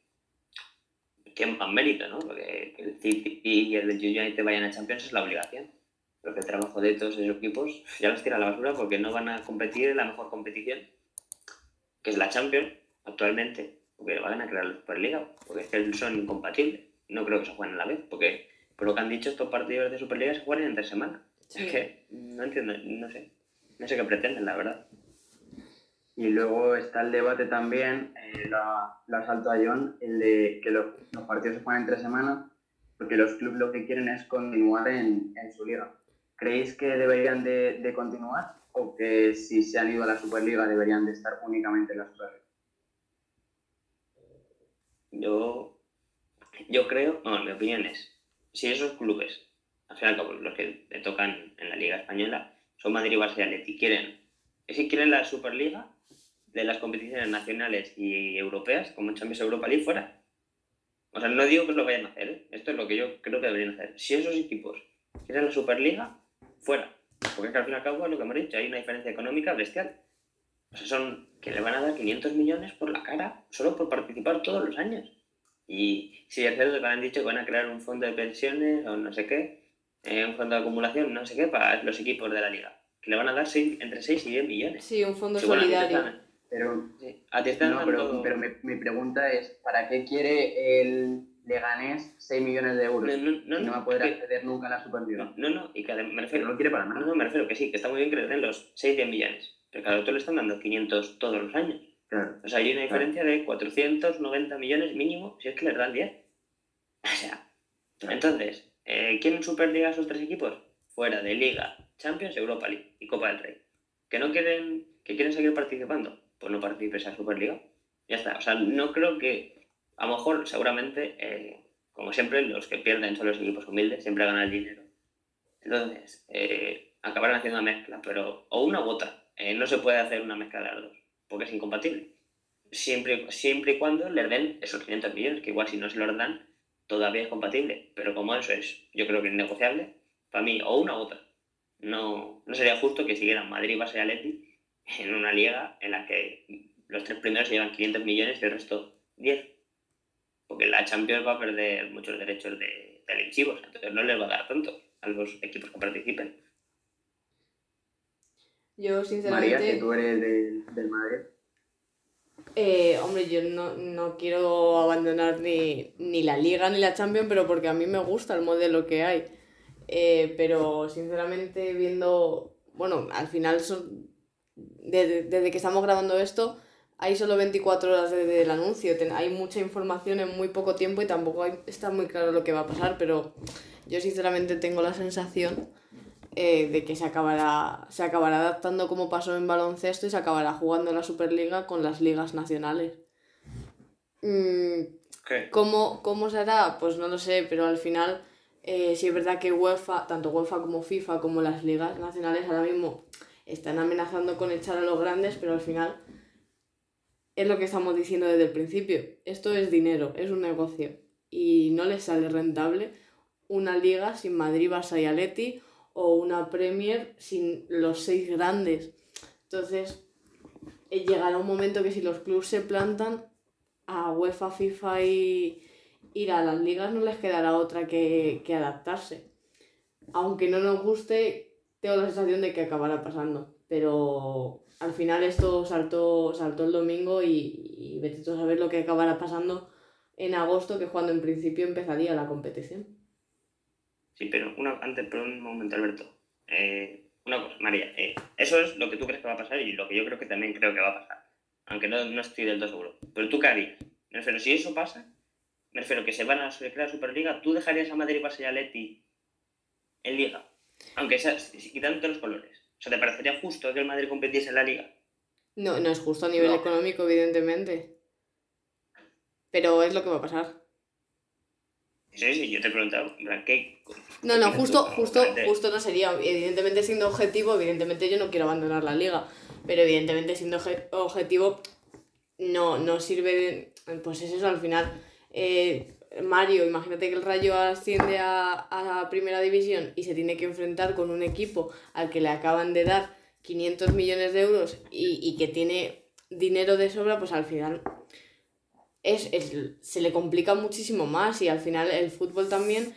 tienen más mérito, ¿no? Porque el City y el United vayan a Champions es la obligación. Pero que el trabajo de todos esos equipos ya los tira a la basura porque no van a competir en la mejor competición, que es la Champions actualmente, porque van a crear la Superliga, porque es que son incompatibles. No creo que se jueguen a la vez, porque por lo que han dicho, estos partidos de Superliga se juegan en tres semanas. Es que no entiendo, no sé. No sé qué pretenden, la verdad. Y luego está el debate también, eh, la, la salto a John, el de que los, los, partidos se juegan en tres semanas, porque los clubes lo que quieren es continuar en, en su liga. ¿Creéis que deberían de, de, continuar o que si se han ido a la Superliga deberían de estar únicamente en la Superliga? Yo, yo creo, no, mi opinión es, si esos clubes, al final los que le tocan en la Liga Española, son Madrid, Barça y Atleti, quieren, si quieren la Superliga de las competiciones nacionales y europeas, como Champions Europa League, fuera. O sea, no digo que lo vayan a hacer, ¿eh? esto es lo que yo creo que deberían hacer. Si esos equipos quieren la Superliga, fuera. Porque al fin y al cabo, lo que hemos dicho, hay una diferencia económica bestial. O sea, son que le van a dar 500 millones por la cara, solo por participar todos los años. Y si es cierto que han dicho que van a crear un fondo de pensiones o no sé qué, eh, un fondo de acumulación, no sé qué, para los equipos de la liga. Que le van a dar seis, entre 6 y 10 millones. Sí, un fondo solidario. pero, a ti no, pero, pero mi, mi, pregunta es, ¿para qué quiere el Leganés 6 millones de euros? No, no, no va a poder acceder nunca a la Superliga. No, no, y que me refiero... no lo quiere para nada. No, no, me refiero que sí, que está muy bien que le den los 6 10 millones. Pero cada otro le están dando 500 todos los años. O sea, hay una diferencia de 490 millones mínimo, si es que les dan 10. O sea, entonces, eh, ¿quieren Superliga esos tres equipos? Fuera de Liga, Champions, Europa League y Copa del Rey. ¿Que no quieren, que quieren seguir participando? Pues no participes en Superliga. Ya está. O sea, no creo que, a lo mejor, seguramente, eh, como siempre, los que pierden son los equipos humildes, siempre ganan el dinero. Entonces, eh, acabarán haciendo una mezcla, pero, o una u otra. Eh, no se puede hacer una mezcla de las dos porque es incompatible. Siempre, siempre y cuando le den esos 500 millones, que igual si no se los dan, todavía es compatible. Pero como eso es, yo creo que es negociable, para mí, o una u otra. No, no sería justo que siguieran Madrid, Barça y Atleti en una liga en la que los tres primeros se llevan 500 millones y el resto 10. Porque la Champions va a perder muchos derechos de televisivos, entonces no les va a dar tanto a los equipos que participen. Yo, sinceramente. María, que tú eres del, del Madrid. Eh, hombre, yo no, no, quiero abandonar ni, ni, la Liga ni la Champions, pero porque a mí me gusta el modelo que hay. Eh, pero sinceramente, viendo. Bueno, al final, son, desde, desde, que estamos grabando esto, hay solo 24 horas desde el anuncio. Hay mucha información en muy poco tiempo y tampoco hay, está muy claro lo que va a pasar, pero yo sinceramente tengo la sensación eh, de que se acabará, se acabará adaptando como pasó en baloncesto y se acabará jugando la Superliga con las ligas nacionales. Mm, ¿cómo, ¿Cómo será? Pues no lo sé, pero al final eh, sí es verdad que UEFA, tanto UEFA como FIFA como las ligas nacionales ahora mismo están amenazando con echar a los grandes, pero al final es lo que estamos diciendo desde el principio. Esto es dinero, es un negocio y no les sale rentable una liga sin Madrid, Barça y Atleti o una Premier sin los seis grandes. Entonces, eh, llegará un momento que si los clubes se plantan, a UEFA, FIFA y ir a las ligas no les quedará otra que, que adaptarse. Aunque no nos guste, tengo la sensación de que acabará pasando. Pero al final esto saltó, saltó el domingo y, y vete a saber lo que acabará pasando en agosto, que es cuando en principio empezaría la competición. Sí, pero una, antes, por un momento, Alberto. Eh, una cosa, María. eh, eso es lo que tú crees que va a pasar y lo que yo creo que también creo que va a pasar. Aunque no, no estoy del todo seguro. Pero tú harías? Me refiero, si eso pasa, me refiero que se van a crear la Superliga, ¿tú dejarías a Madrid pasar a Leti en Liga? Aunque sea, quitándote los colores. O sea, ¿te parecería justo que el Madrid competiese en la Liga? No, no es justo a nivel No. económico, evidentemente. Pero es lo que va a pasar. Sí, yo te he preguntado, en plan, ¿qué? No, no, justo, justo, justo no sería. Evidentemente siendo objetivo, evidentemente yo no quiero abandonar la liga. Pero evidentemente siendo obje- objetivo, no, no sirve de- Pues es eso, al final. eh, Mario, imagínate que el Rayo asciende a, a primera división y se tiene que enfrentar con un equipo al que le acaban de dar 500 millones de euros y, y que tiene dinero de sobra, pues al final es, es- se le complica muchísimo más y al final el fútbol también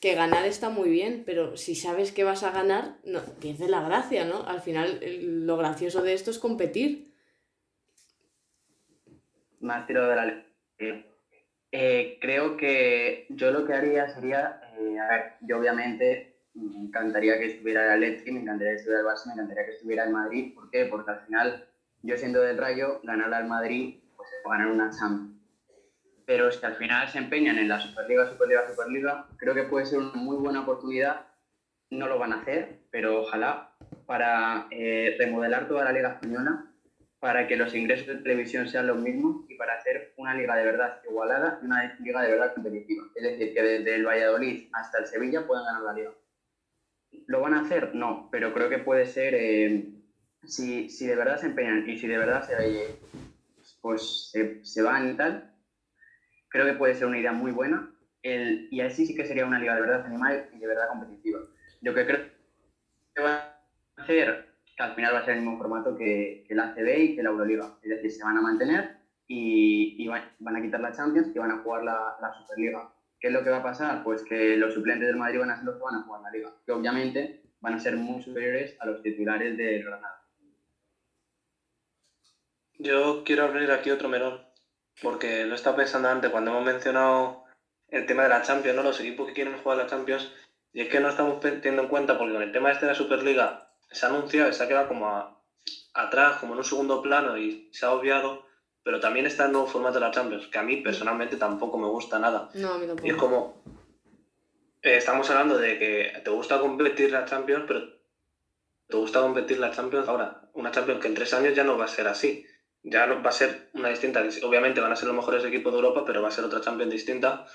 que ganar está muy bien, pero si sabes que vas a ganar, no, pierde la gracia, ¿no? Al final lo gracioso de esto es competir. más tirado de la ley. Eh, creo que yo lo que haría sería, eh, a ver, yo obviamente me encantaría que estuviera el Atleti, me encantaría que estuviera el Barça, me encantaría que estuviera el Madrid. ¿Por qué? Porque al final, yo siendo del Rayo, ganar al Madrid, pues es ganar una Champions. Pero es que al final se empeñan en la Superliga, Superliga, Superliga. Creo que puede ser una muy buena oportunidad. No lo van a hacer, pero ojalá para eh, remodelar toda la Liga Española para que los ingresos de televisión sean los mismos y para hacer una liga de verdad igualada y una liga de verdad competitiva. Es decir, que desde el Valladolid hasta el Sevilla puedan ganar la liga. ¿Lo van a hacer? No, pero creo que puede ser, eh, si, si de verdad se empeñan y si de verdad se, pues, se, se van y tal, creo que puede ser una idea muy buena el, y así sí que sería una liga de verdad animal y de verdad competitiva. Lo que creo que van a hacer al final va a ser el mismo formato que, la CB y que la Euroliga. Es decir, se van a mantener y, y van, a quitar la Champions y van a jugar la, la Superliga. ¿Qué es lo que va a pasar? Pues que los suplentes del Madrid van a ser los que van a jugar la Liga, que obviamente van a ser muy superiores a los titulares del Granada. Yo quiero abrir aquí otro melón, porque lo he estado pensando antes cuando hemos mencionado el tema de la Champions, ¿no? los equipos que quieren jugar la Champions, y es que no estamos teniendo en cuenta, porque con el tema este de la Superliga se ha anunciado y se ha quedado como a- atrás, como en un segundo plano y se ha obviado, pero también está el nuevo formato de la Champions, que a mí personalmente tampoco me gusta nada. No, a mí Y es tampoco. como, eh, estamos hablando de que te gusta competir la Champions, pero te gusta competir la Champions ahora. Una Champions que en tres años ya no va a ser así. Ya va a ser una distinta. Obviamente van a ser los mejores equipos de Europa, pero va a ser otra Champions distinta,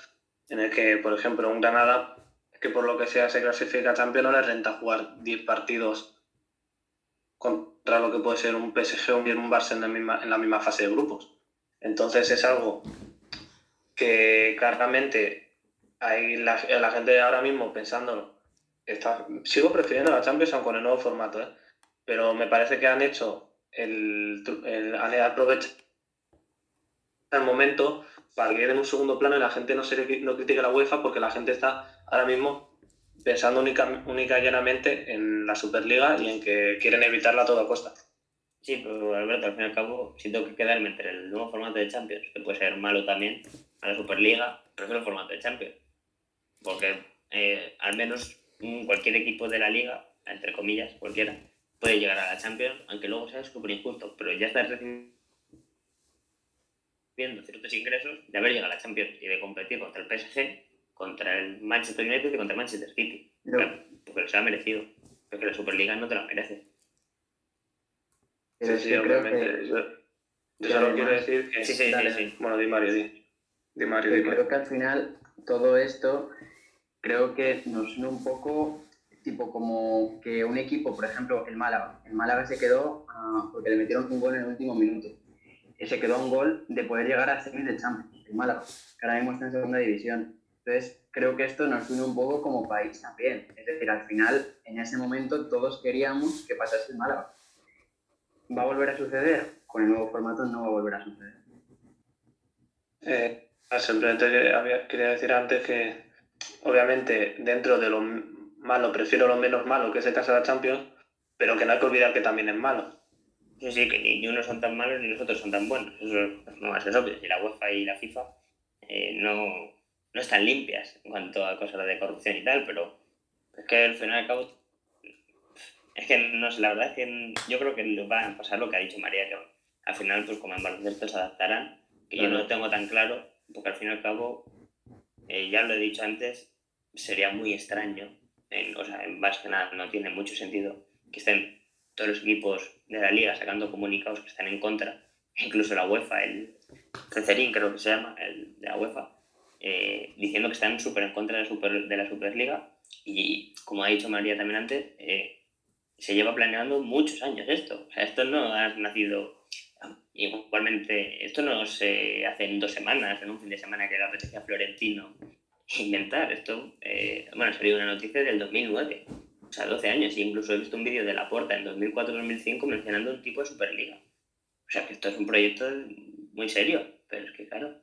en el que, por ejemplo, un Granada, que por lo que sea se clasifica a no le renta jugar 10 partidos contra lo que puede ser un PSG o un Barça en la misma, en la misma fase de grupos. Entonces es algo que claramente hay la, gente ahora mismo pensándolo. Está, sigo prefiriendo la Champions aun con el nuevo formato, ¿eh? pero me parece que han hecho el, el han aprovechado el momento para que quede en un segundo plano y la gente no se no critique a la UEFA porque la gente está ahora mismo pensando única, única y llanamente en la Superliga y en que quieren evitarla a toda costa. Sí, pero Alberto, al fin y al cabo, si tengo que quedarme entre el nuevo formato de Champions, que puede ser malo también, a la Superliga, prefiero el formato de Champions. Porque eh, al menos cualquier equipo de la liga, entre comillas, cualquiera, puede llegar a la Champions, aunque luego sea súper injusto, pero ya estás recibiendo ciertos ingresos de haber llegado a la Champions y de competir contra el PSG, contra el Manchester United y contra el Manchester City. Lo- Claro, porque se ha merecido. Porque la Superliga no te la merece. Pero Sí, sí, creo obviamente. que, Yo, solo además- quiero decir que... Sí, sí, Dale. sí, sí. Bueno, di Mario, di. Di Mario, di Mario. creo que al final todo esto creo que nos suena un poco tipo como que un equipo, por ejemplo, el Málaga. El Málaga se quedó ah, porque le metieron un gol en el último minuto. Y se quedó un gol de poder llegar a semis de Champions, el Málaga, que ahora mismo está en segunda división. Entonces, creo que esto nos une un poco como país también. Es decir, al final, en ese momento, todos queríamos que pasase el Málaga. ¿Va a volver a suceder? Con el nuevo formato no va a volver a suceder. Eh, simplemente quería decir antes que, obviamente, dentro de lo malo, prefiero lo menos malo, que es el caso de la Champions, pero que no hay que olvidar que también es malo. Sí, sí, que ni, unos son tan malos ni los otros son tan buenos. Eso no ser obvio. Si la UEFA y la FIFA eh, no, no están limpias en cuanto a cosas de corrupción y tal, pero es que al final y al cabo Es que no sé, la verdad es que yo creo que va a pasar lo que ha dicho María, que al final, pues como en baloncesto se adaptarán, que yo no lo tengo tan claro, porque al fin y al cabo, eh, ya lo he dicho antes, sería muy extraño, en, o sea, en nada no tiene mucho sentido que estén todos los equipos de la liga sacando comunicados que están en contra, incluso la UEFA, el Cecerín creo que se llama, el de la UEFA, eh, diciendo que están súper en contra de la, super, de la Superliga y como ha dicho María también antes, eh, se lleva planeando muchos años esto. Esto no ha nacido igualmente, esto no se hace en dos semanas, en un fin de semana que le apetece a Florentino inventar. Esto, eh, bueno, salió una noticia del 2009, o sea, 12 años, y incluso he visto un vídeo de La Porta en 2004-2005 mencionando un tipo de Superliga. O sea, que esto es un proyecto muy serio, pero es que, claro,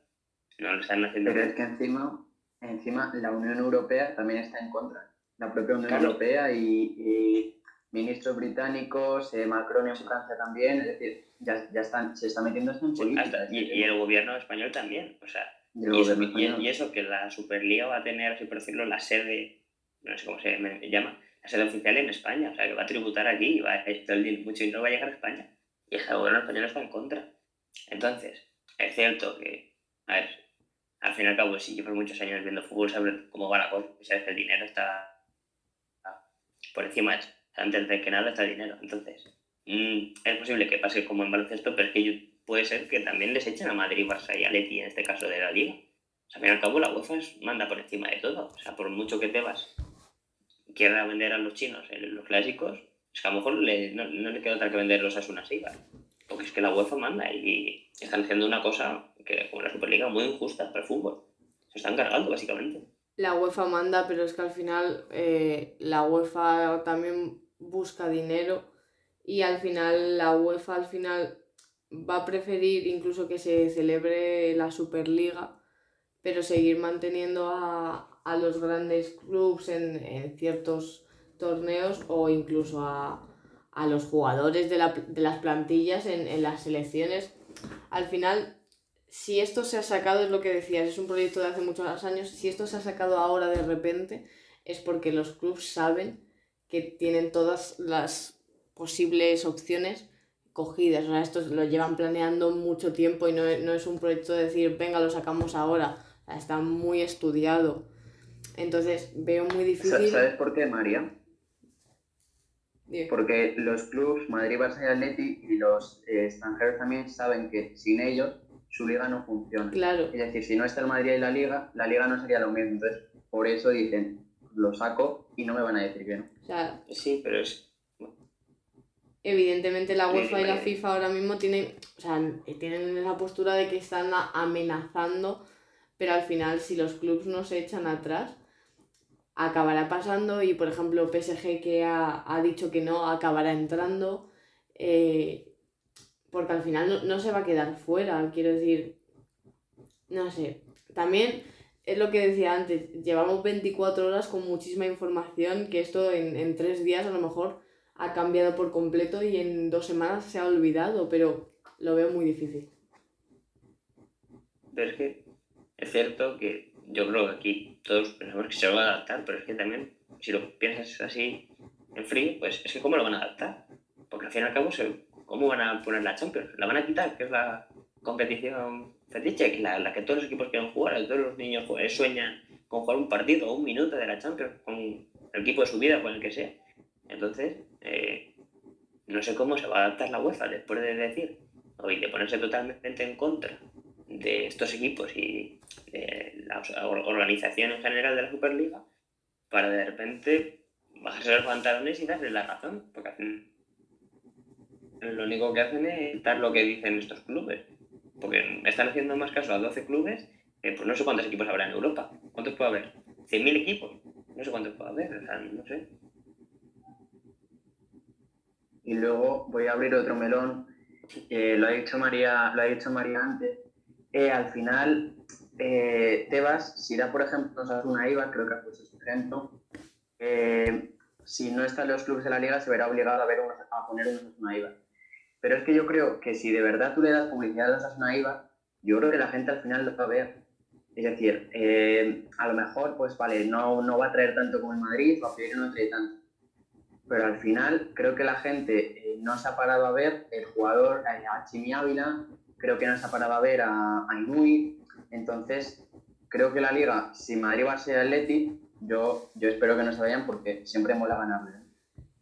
no lo están haciendo. Pero es que encima, encima la Unión Europea también está en contra. La propia Unión Europea y, ministros británicos, eh, Macron en Francia también, es decir, ya, ya están, se está metiendo esto en política. y, el gobierno español también, o sea, y eso, y, eso, que la Superliga va a tener, así por decirlo, la sede, no sé cómo se llama, la sede oficial en España, o sea, que va a tributar aquí y va a mucho dinero va a llegar a España. Y el gobierno español está en contra. Entonces, es cierto que, a ver, al fin y al cabo, si llevas muchos años viendo fútbol, sabes cómo va la cosa, sabes que el dinero está por encima, antes de que nada está el dinero. Entonces, mm, es posible que pase como en baloncesto, pero es que puede ser que también les echen a Madrid, Barça y Leti en este caso de la Liga. O sea, al fin y al cabo, la UEFA manda por encima de todo. O sea, por mucho que te vas quiera vender a los chinos los clásicos, es que a lo mejor no, le queda otra que venderlos a Asuna Porque es que la UEFA manda y están haciendo una cosa que como la Superliga muy injusta para el fútbol. Se están cargando, básicamente. La UEFA manda, pero es que al final eh, la UEFA también busca dinero y al final la UEFA al final va a preferir incluso que se celebre la Superliga, pero seguir manteniendo a, los grandes clubes en, ciertos torneos o incluso a, los jugadores de, las plantillas en, en las selecciones. Al final si esto se ha sacado, es lo que decías, es un proyecto de hace muchos años, si esto se ha sacado ahora de repente, es porque los clubs saben que tienen todas las posibles opciones cogidas. O sea, esto lo llevan planeando mucho tiempo y no, es un proyecto de decir, venga, lo sacamos ahora. está muy estudiado. Entonces, veo muy difícil. ¿Sabes por qué, María? Porque los clubs, Madrid, Barça y Atleti, y los eh, extranjeros también saben que sin ellos su liga no funciona. Claro. Es decir, si no está el Madrid en la liga, la liga no sería lo mismo. Entonces, por eso dicen, lo saco y no me van a decir que no. O sea, sí, pero es... Evidentemente la UEFA y la FIFA ahora mismo tienen, o sea, tienen esa postura de que están amenazando, pero al final si los clubes no se echan atrás, acabará pasando y por ejemplo PSG que ha, ha dicho que no, acabará entrando. Eh, porque al final no, se va a quedar fuera, quiero decir, no sé, también es lo que decía antes, llevamos 24 horas con muchísima información, que esto en, en tres días a lo mejor ha cambiado por completo y en dos semanas se ha olvidado, pero lo veo muy difícil. Pero es que es cierto que yo creo que aquí todos pensamos que se lo van a adaptar, pero es que también, si lo piensas así en frío, pues es que cómo lo van a adaptar. Porque al fin y al cabo ¿Cómo van a poner la Champions? ¿La van a quitar? Que es la competición fetiche, la que todos los equipos quieren jugar, que todos los niños sueñan con jugar un partido o un minuto de la Champions con el equipo de su vida, con el que sea. Entonces, eh, no sé cómo se va a adaptar la UEFA después de decir, o de ponerse totalmente en contra de estos equipos y de la organización en general de la Superliga, para de repente bajarse los pantalones y darle la razón, porque hacen lo único que hacen es dar lo que dicen estos clubes. Porque están haciendo más caso a 12 clubes, pues no sé cuántos equipos habrá en Europa. ¿Cuántos puede haber? ¿100.000 equipos? No sé cuántos puede haber, o sea, no sé. Y luego voy a abrir otro melón. lo, ha dicho María, lo ha dicho María antes. Eh, al final, eh, Tebas, si da por ejemplo una IVA, creo que ha puesto este ejemplo, eh, si no están los clubes de la liga se verá obligado a, ver a poner una IVA. Pero es que yo creo que si de verdad tú le das publicidad a Osasuna IVA, yo creo que la gente al final lo va a ver. Es decir, eh, a lo mejor, pues vale, no, no va a traer tanto como el Madrid, o a no trae tanto. Pero al final creo que la gente eh, no se ha parado a ver el jugador, eh, a Chimi Ávila, creo que no se ha parado a ver a, a Inui, entonces creo que la liga, si Madrid va a ser Atleti, yo, yo espero que no se vayan porque siempre mola ganarle,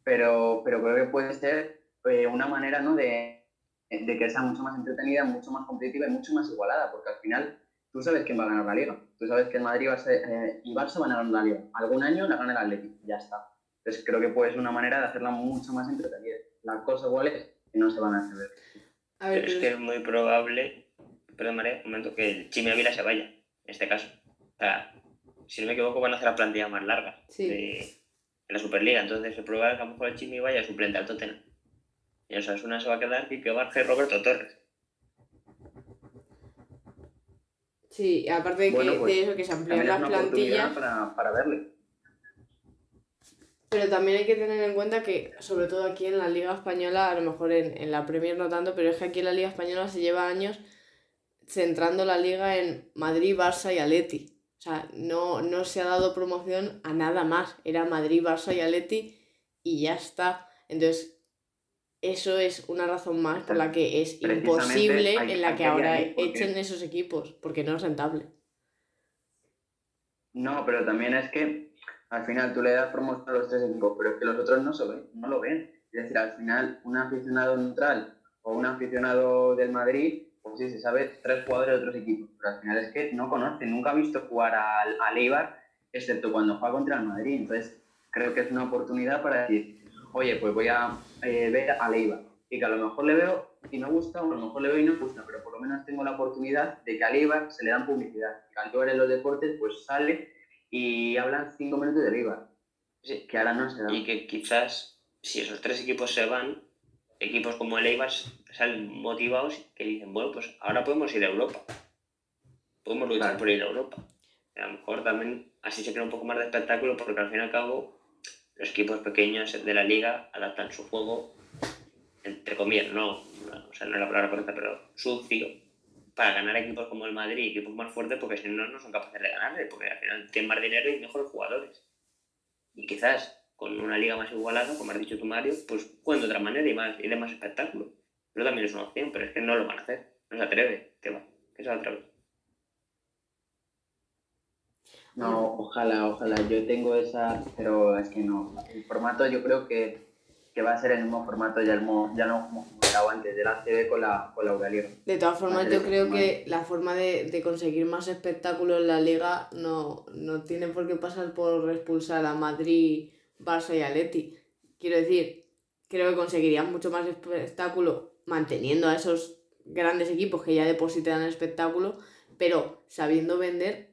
pero, pero creo que puede ser eh, una manera ¿no? de, de que sea mucho más entretenida, mucho más competitiva y mucho más igualada, porque al final tú sabes quién va a ganar la liga. Tú sabes que el Madrid va a ser, y Barça van a ganar la liga. Algún año la gana el Atlético, ya está. Entonces creo que puede ser una manera de hacerla mucho más entretenida. La cosa igual es que no se van a hacer. A ver, pero es que es muy probable, perdón María, un momento, que el Chimi Ávila se vaya, en este caso. O sea, si no me equivoco, van a hacer la plantilla más larga de, la Superliga. Entonces es probable que a lo mejor el Chimi vaya suplente al Tottenham. Y o sea, es una se va a quedar que Barça y Roberto Torres. Sí, aparte de, que, de pues, eso, que se amplían las plantillas. Para, para verle. Pero también hay que tener en cuenta que, sobre todo aquí en la Liga Española, a lo mejor en, en la Premier no tanto, pero es que aquí en la Liga Española se lleva años centrando la liga en Madrid, Barça y Atleti. O sea, no, no se ha dado promoción a nada más. Era Madrid, Barça y Atleti y ya está. Entonces, eso es una razón más por la que es imposible en la que ahora echen esos equipos, porque no es rentable. No, pero también es que al final tú le das promoción a los tres equipos, pero es que los otros no, se ven, no lo ven. Es decir, al final un aficionado neutral o un aficionado del Madrid, pues sí, se sabe tres jugadores de otros equipos, pero al final es que no conoce, nunca ha visto jugar al, al Eibar, excepto cuando juega contra el Madrid. Entonces, creo que es una oportunidad para decir, oye, pues voy a eh, ver a Leiva. Y que a lo mejor le veo y no gusta, o a lo mejor le veo y no gusta, pero por lo menos tengo la oportunidad de que a Leiva se le dan publicidad. Que al en los deportes, pues sale y hablan cinco minutos de Leiva. Sí. Que ahora no se da. Y que quizás, si esos tres equipos se van, equipos como el Eibar salen motivados que dicen, bueno, pues ahora podemos ir a Europa. Podemos luchar por ir a Europa. A lo mejor también así se crea un poco más de espectáculo porque al fin y al cabo los equipos pequeños de la liga adaptan su juego, entre comillas, no, o sea, no es la palabra correcta, pero sucio, para ganar equipos como el Madrid, equipos más fuertes, porque si no, no son capaces de ganarle, porque al final tienen más dinero y mejores jugadores. Y quizás con una liga más igualada, como has dicho tú, Mario, pues jueguen de otra manera y, más, y de más espectáculo. Pero también es una opción, pero es que no lo van a hacer. No se atreve, que va, que se atreve. No, ojalá, ojalá. Yo tengo esa, pero es que no. El formato yo creo que, que va a ser el mismo formato, ya, el, ya no como comentaba antes, de la CB con la, con la De todas formas, yo creo que la forma de, de, conseguir más espectáculo en la liga no, no tiene por qué pasar por expulsar a Madrid, Barça y Atleti. Quiero decir, creo que conseguirían mucho más espectáculo manteniendo a esos grandes equipos que ya depositan espectáculo, pero sabiendo vender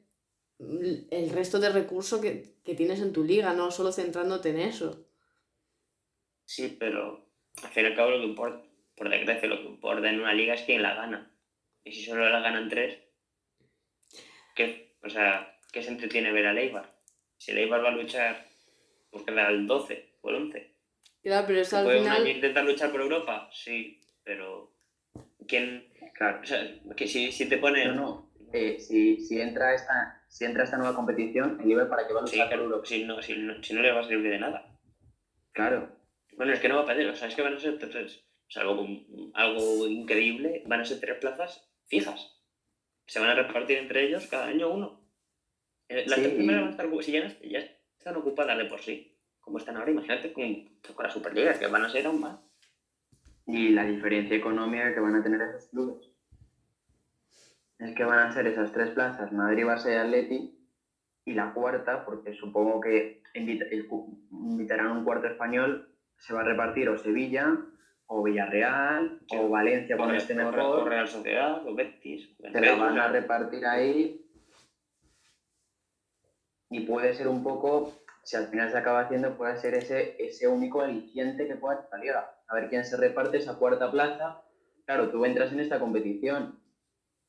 el resto de recursos que, tienes en tu liga, no solo centrándote en eso. Sí, pero al fin y al cabo lo que importa, por desgracia, lo que importa en una liga es quién la gana. Y si solo la ganan tres, ¿qué, o sea, ¿qué se entretiene ver a Leibar? Si Leibar va a luchar, pues queda el 12 o el 11. Claro, pero eso al ¿Puede final... un año intentar luchar por Europa? Sí, pero ¿quién...? Claro. O sea, que si, si te pone... No, no. Eh, si, si entra esta si entra esta nueva competición, el Liverpool para que va a luchar por Si no, si, no, si no le va a servir de nada. Claro. Bueno, es que no va a perder, o sea, es que van a ser tres, o sea, algo, algo increíble, van a ser tres plazas fijas. Se van a repartir entre ellos cada año uno. Eh, las tres primeras van a estar, si ya, ya, están ocupadas de por sí, como están ahora, imagínate con, con la Superliga, que van a ser aún más. Y la diferencia económica que van a tener esos clubes es que van a ser esas tres plazas, Madrid, Barça y Atleti, y la cuarta, porque supongo que invitarán un cuarto español, se va a repartir o Sevilla, o Villarreal, o Valencia cuando esté mejor. O Real Sociedad, o Betis. Se la van a repartir ahí. Y puede ser un poco, si al final se acaba haciendo, puede ser ese, ese único aliciente que pueda salir. A ver quién se reparte esa cuarta plaza. Claro, tú entras en esta competición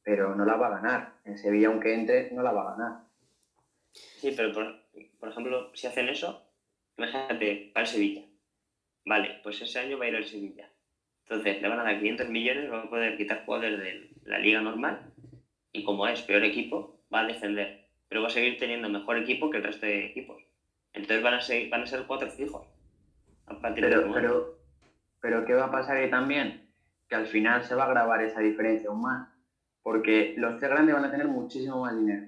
pero no la va a ganar. En Sevilla, aunque entre, no la va a ganar. Sí, pero por, ejemplo, si hacen eso, imagínate, para Sevilla. Vale, pues ese año va a ir al Sevilla. Entonces le van a dar 500 millones, va a poder quitar jugadores de la liga normal y como es peor equipo, va a defender. Pero va a seguir teniendo mejor equipo que el resto de equipos. Entonces van a, ser, van a ser cuatro fijos. pero, pero, pero, ¿qué va a pasar ahí también? Que al final se va a agravar esa diferencia aún más. Porque los tres grandes van a tener muchísimo más dinero.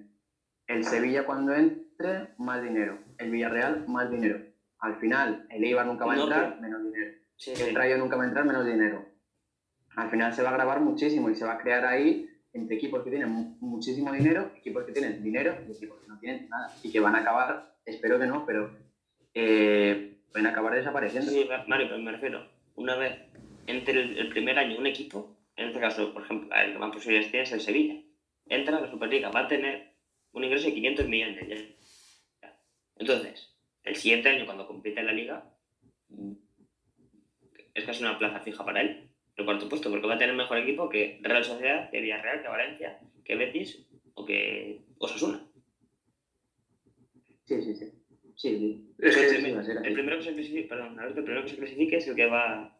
El Sevilla cuando entre, más dinero. El Villarreal, más dinero. Al final, el Eibar nunca va a entrar, menos dinero. el Rayo nunca va a entrar, menos dinero. Al final se va a agravar muchísimo y se va a crear ahí entre equipos que tienen muchísimo dinero, equipos que tienen dinero y equipos que no tienen nada. Y que van a acabar, espero que no, pero eh, van a acabar desapareciendo. Sí, Mario, pero me refiero, una vez entre el, primer año un equipo, en este caso, por ejemplo, el que más posibilidades tiene es el Sevilla, entra a la Superliga, va a tener un ingreso de 500 millones. Entonces, el siguiente año, cuando compite en la liga, es casi una plaza fija para él el cuarto puesto, porque va a tener mejor equipo que Real Sociedad, que Villarreal, que Valencia, que Betis o que Osasuna. Sí, sí, sí. Sí, sí. el, primero que se clasifique, perdón, el primero que se clasifique es el que va,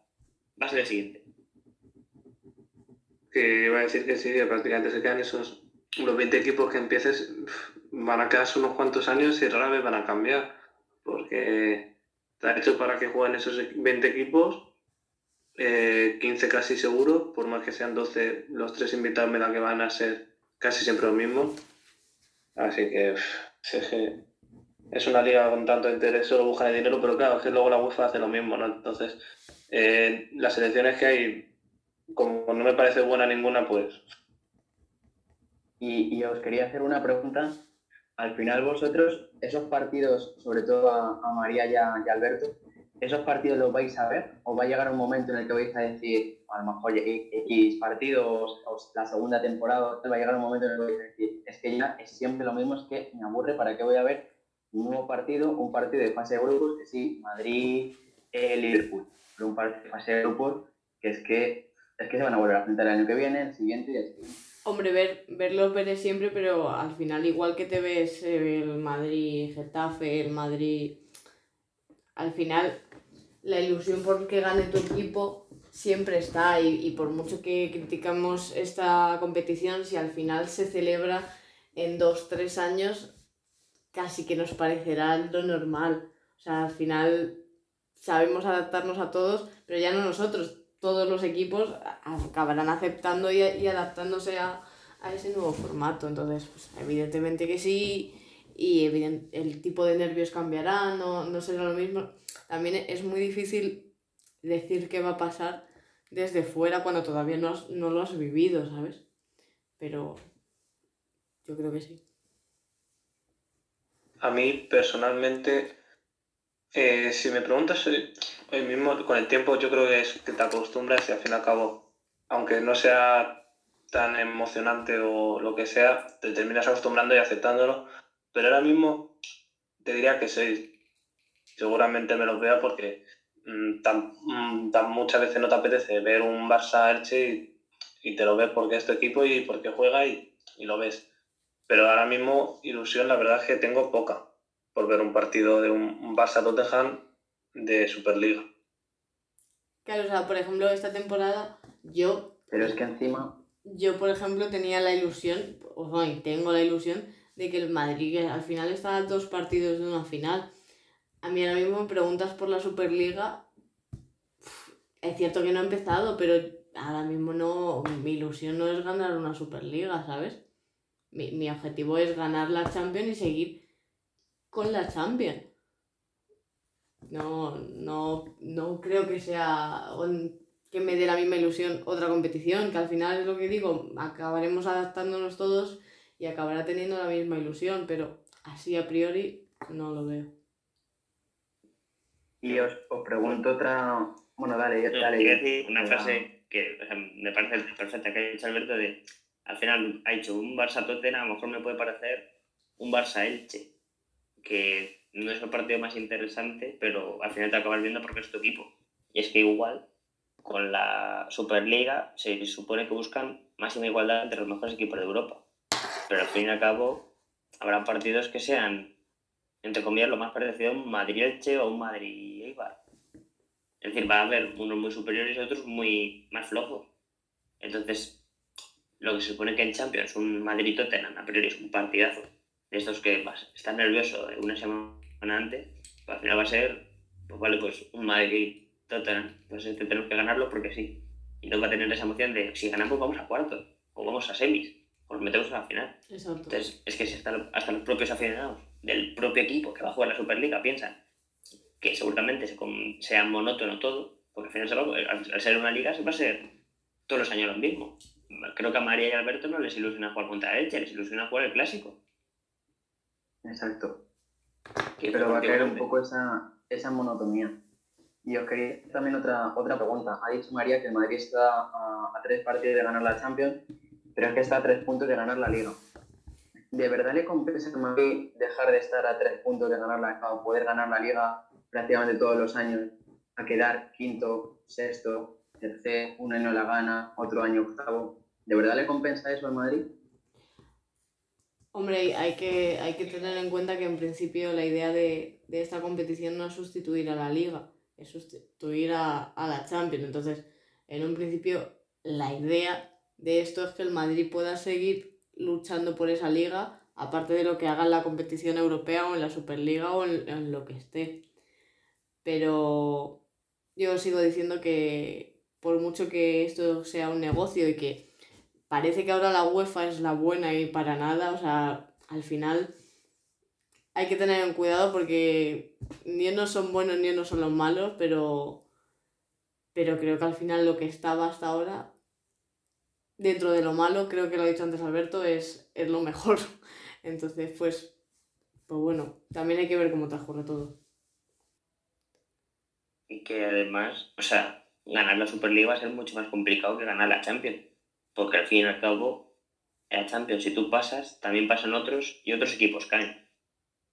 va a ser el siguiente. Que iba a decir que sí, que prácticamente se quedan esos los 20 equipos que empieces van a quedarse unos cuantos años y rara vez van a cambiar. Porque está hecho para que jueguen esos 20 equipos 15 eh, casi seguro, por más que sean 12, los tres invitados me da que van a ser casi siempre los mismos. Así que es una liga con tanto interés, solo buscan el dinero, pero claro, es que luego la UEFA hace lo mismo, ¿no? Entonces, eh, las selecciones que hay, como no me parece buena ninguna, pues... Y, os quería hacer una pregunta. Al final vosotros, esos partidos, sobre todo a, María y a Alberto, ¿esos partidos los vais a ver? ¿O va a llegar un momento en el que vais a decir, a lo mejor X partidos o la segunda temporada, va a llegar un momento en el que vais a decir, es que ya es siempre lo mismo, es que me aburre, ¿para qué voy a ver un nuevo partido? Un partido de fase de grupos, que sí, Madrid, eh, Liverpool, pero un partido de fase de grupos que es que, es que se van a volver a enfrentar el año que viene, el siguiente y el siguiente. Hombre, ver, verlos veré siempre, pero al final igual que te ves el Madrid, Getafe, el Madrid, al final la ilusión por que gane tu equipo siempre está y, por mucho que criticamos esta competición, si al final se celebra en dos, tres años, casi que nos parecerá lo normal. O sea, al final sabemos adaptarnos a todos, pero ya no nosotros, todos los equipos acabarán aceptando y, adaptándose a, ese nuevo formato. Entonces, pues, evidentemente que sí, y el tipo de nervios cambiará, no, no será lo mismo también es muy difícil decir qué va a pasar desde fuera cuando todavía no, no lo has vivido, ¿sabes? Pero yo creo que sí. A mí personalmente, eh, si me preguntas hoy, mismo, con el tiempo yo creo que es que te acostumbras y al fin y al cabo, aunque no sea tan emocionante o lo que sea, te terminas acostumbrando y aceptándolo. Pero ahora mismo te diría que soy seguramente me los vea porque mm, mm, tan, muchas veces no te apetece ver un Barça Elche y, te lo ves porque es tu equipo y porque juega y, lo ves. Pero ahora mismo ilusión la verdad es que tengo poca por ver un partido de un, Barça Tottenham de Superliga. Claro, o sea, por ejemplo, esta temporada yo... Pero es que encima... Yo, por ejemplo, tenía la ilusión, o sea, tengo la ilusión de que el Madrid al final está a dos partidos de una final. A mí ahora mismo me preguntas por la Superliga. Es cierto que no he empezado, pero ahora mismo no. Mi ilusión no es ganar una Superliga, ¿sabes? Mi, objetivo es ganar la Champions y seguir con la Champions. No, no, no creo que sea que me dé la misma ilusión otra competición, que al final es lo que digo, acabaremos adaptándonos todos y acabará teniendo la misma ilusión, pero así a priori no lo veo. Y os, pregunto otra. Bueno, dale, dale. Quiero decir una frase que me parece perfecta que ha dicho Alberto: de al final ha dicho un Barça Tottenham, a lo mejor me puede parecer un Barça Elche, que no es el partido más interesante, pero al final te acabas viendo porque es tu equipo. Y es que igual, con la Superliga, se supone que buscan máxima igualdad entre los mejores equipos de Europa. Pero al fin y al cabo, habrá partidos que sean entre comillas, lo más parecido a un Madrid-Elche o un Madrid-Eibar. Es decir, va a haber unos muy superiores y otros muy más flojos. Entonces, lo que se supone que en Champions un Madrid-Tottenham a priori es un partidazo de estos que vas, estás nervioso una semana pues al final va a ser pues vale, pues un Madrid Tottenham, pues este tenemos que ganarlo porque sí. Y no va a tener esa emoción de si ganamos vamos a cuartos o vamos a semis o nos metemos a la final. Exacto. Entonces, es que si hasta, hasta los propios aficionados del propio equipo que va a jugar la Superliga piensan que seguramente sea monótono todo, porque al final se va- al, ser una liga se va a ser todos los años lo mismo. Creo que a María y a Alberto no les ilusiona jugar contra la Elche, les ilusiona jugar el clásico. Exacto. Pero va a caer un poco esa, esa monotonía. Y os quería también otra, otra pregunta. Ha dicho María que el Madrid está a, a tres partidos de ganar la Champions, pero es que está a tres puntos de ganar la Liga. ¿De verdad le compensa al Madrid dejar de estar a tres puntos de ganar la, a poder ganar la Liga prácticamente todos los años, a quedar quinto, sexto, tercer, un año la gana, otro año octavo? ¿De verdad le compensa eso al Madrid? Hombre, hay que, hay que tener en cuenta que en principio la idea de, de esta competición no es sustituir a la liga, es sustituir a, a la Champions. Entonces, en un principio, la idea de esto es que el Madrid pueda seguir luchando por esa liga, aparte de lo que haga en la competición europea o en la Superliga o en, en lo que esté. Pero yo sigo diciendo que por mucho que esto sea un negocio y que parece que ahora la UEFA es la buena y para nada, o sea, al final hay que tener en cuidado porque ni unos son buenos ni unos son los malos, pero, pero creo que al final lo que estaba hasta ahora, dentro de lo malo, creo que lo ha dicho antes Alberto, es, es lo mejor. <laughs> Entonces, pues, pues bueno, también hay que ver cómo transcurre todo. Y que además, o sea, ganar la Superliga va a ser mucho más complicado que ganar la Champions. Porque al fin y al cabo, en la Champions, si tú pasas, también pasan otros y otros equipos caen.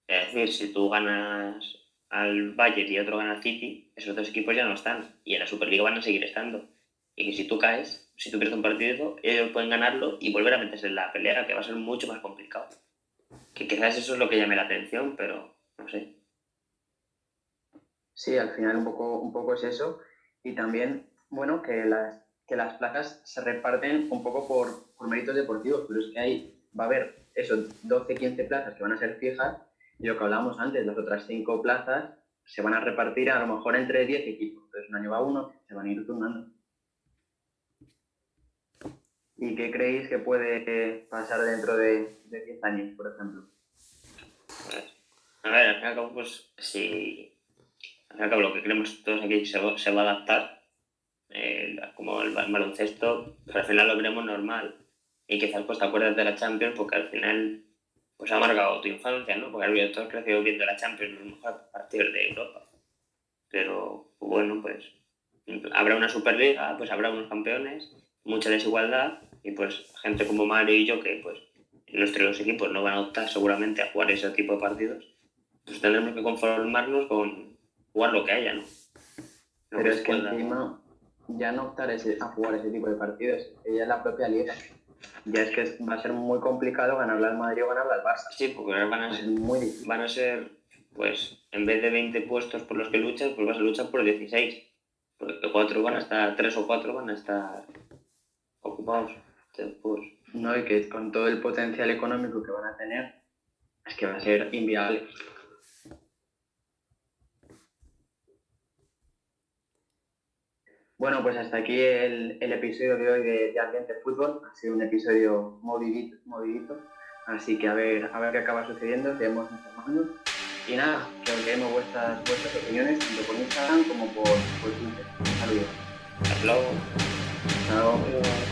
Es decir, si tú ganas al Bayern y otro gana al City, esos dos equipos ya no están. Y en la Superliga van a seguir estando. Y que si tú caes, si tú pierdes un partido, ellos pueden ganarlo y volver a meterse en la pelea, que va a ser mucho más complicado. Que quizás eso es lo que llame la atención, pero no sé. Sí, al final un poco, un poco es eso. Y también, bueno, que las, que las plazas se reparten un poco por, por méritos deportivos, pero es que ahí va a haber eso, 12, 15 plazas que van a ser fijas y lo que hablábamos antes, las otras 5 plazas se van a repartir a lo mejor entre 10 equipos. Entonces un año va uno, se van a ir turnando. ¿Y qué creéis que puede pasar dentro de, de 10 años, por ejemplo? A ver, al fin y al cabo, pues si. Al fin y al cabo, lo que creemos todos aquí se se va a adaptar, eh, como el, ba- baloncesto, pero al final lo veremos normal. Y quizás pues te acuerdas de la Champions porque al final pues ha marcado tu infancia, ¿no? Porque había todos crecido viendo la Champions, los mejores partidos de Europa. Pero bueno, pues habrá una Superliga, pues habrá unos campeones, mucha desigualdad y pues gente como Mario y yo que pues nuestros equipos no van a optar seguramente a jugar ese tipo de partidos, pues tendremos que conformarnos con jugar lo que haya, ¿no? Pero que es que encima ya no optar ese- a jugar ese tipo de partidos, ya es la propia liga. Ya es que va a ser muy complicado ganarle al Madrid o ganarle al Barça. Sí, porque van a ser, muy difícil. van a ser, pues, en vez de 20 puestos por los que luchas, pues vas a luchar por 16. Porque cuatro van a estar, tres o cuatro van a estar ocupados. Pues, ¿no? Y que con todo el potencial económico que van a tener, es que va a ser inviable. Bueno, pues hasta aquí el, el episodio de hoy de, de Ambiente Fútbol. Ha sido un episodio movidito, movidito. Así que a ver, a ver qué acaba sucediendo, seguimos informando. Y nada, que os leemos vuestras, vuestras opiniones tanto por Instagram como por, por Twitter. Un saludo. hasta luego.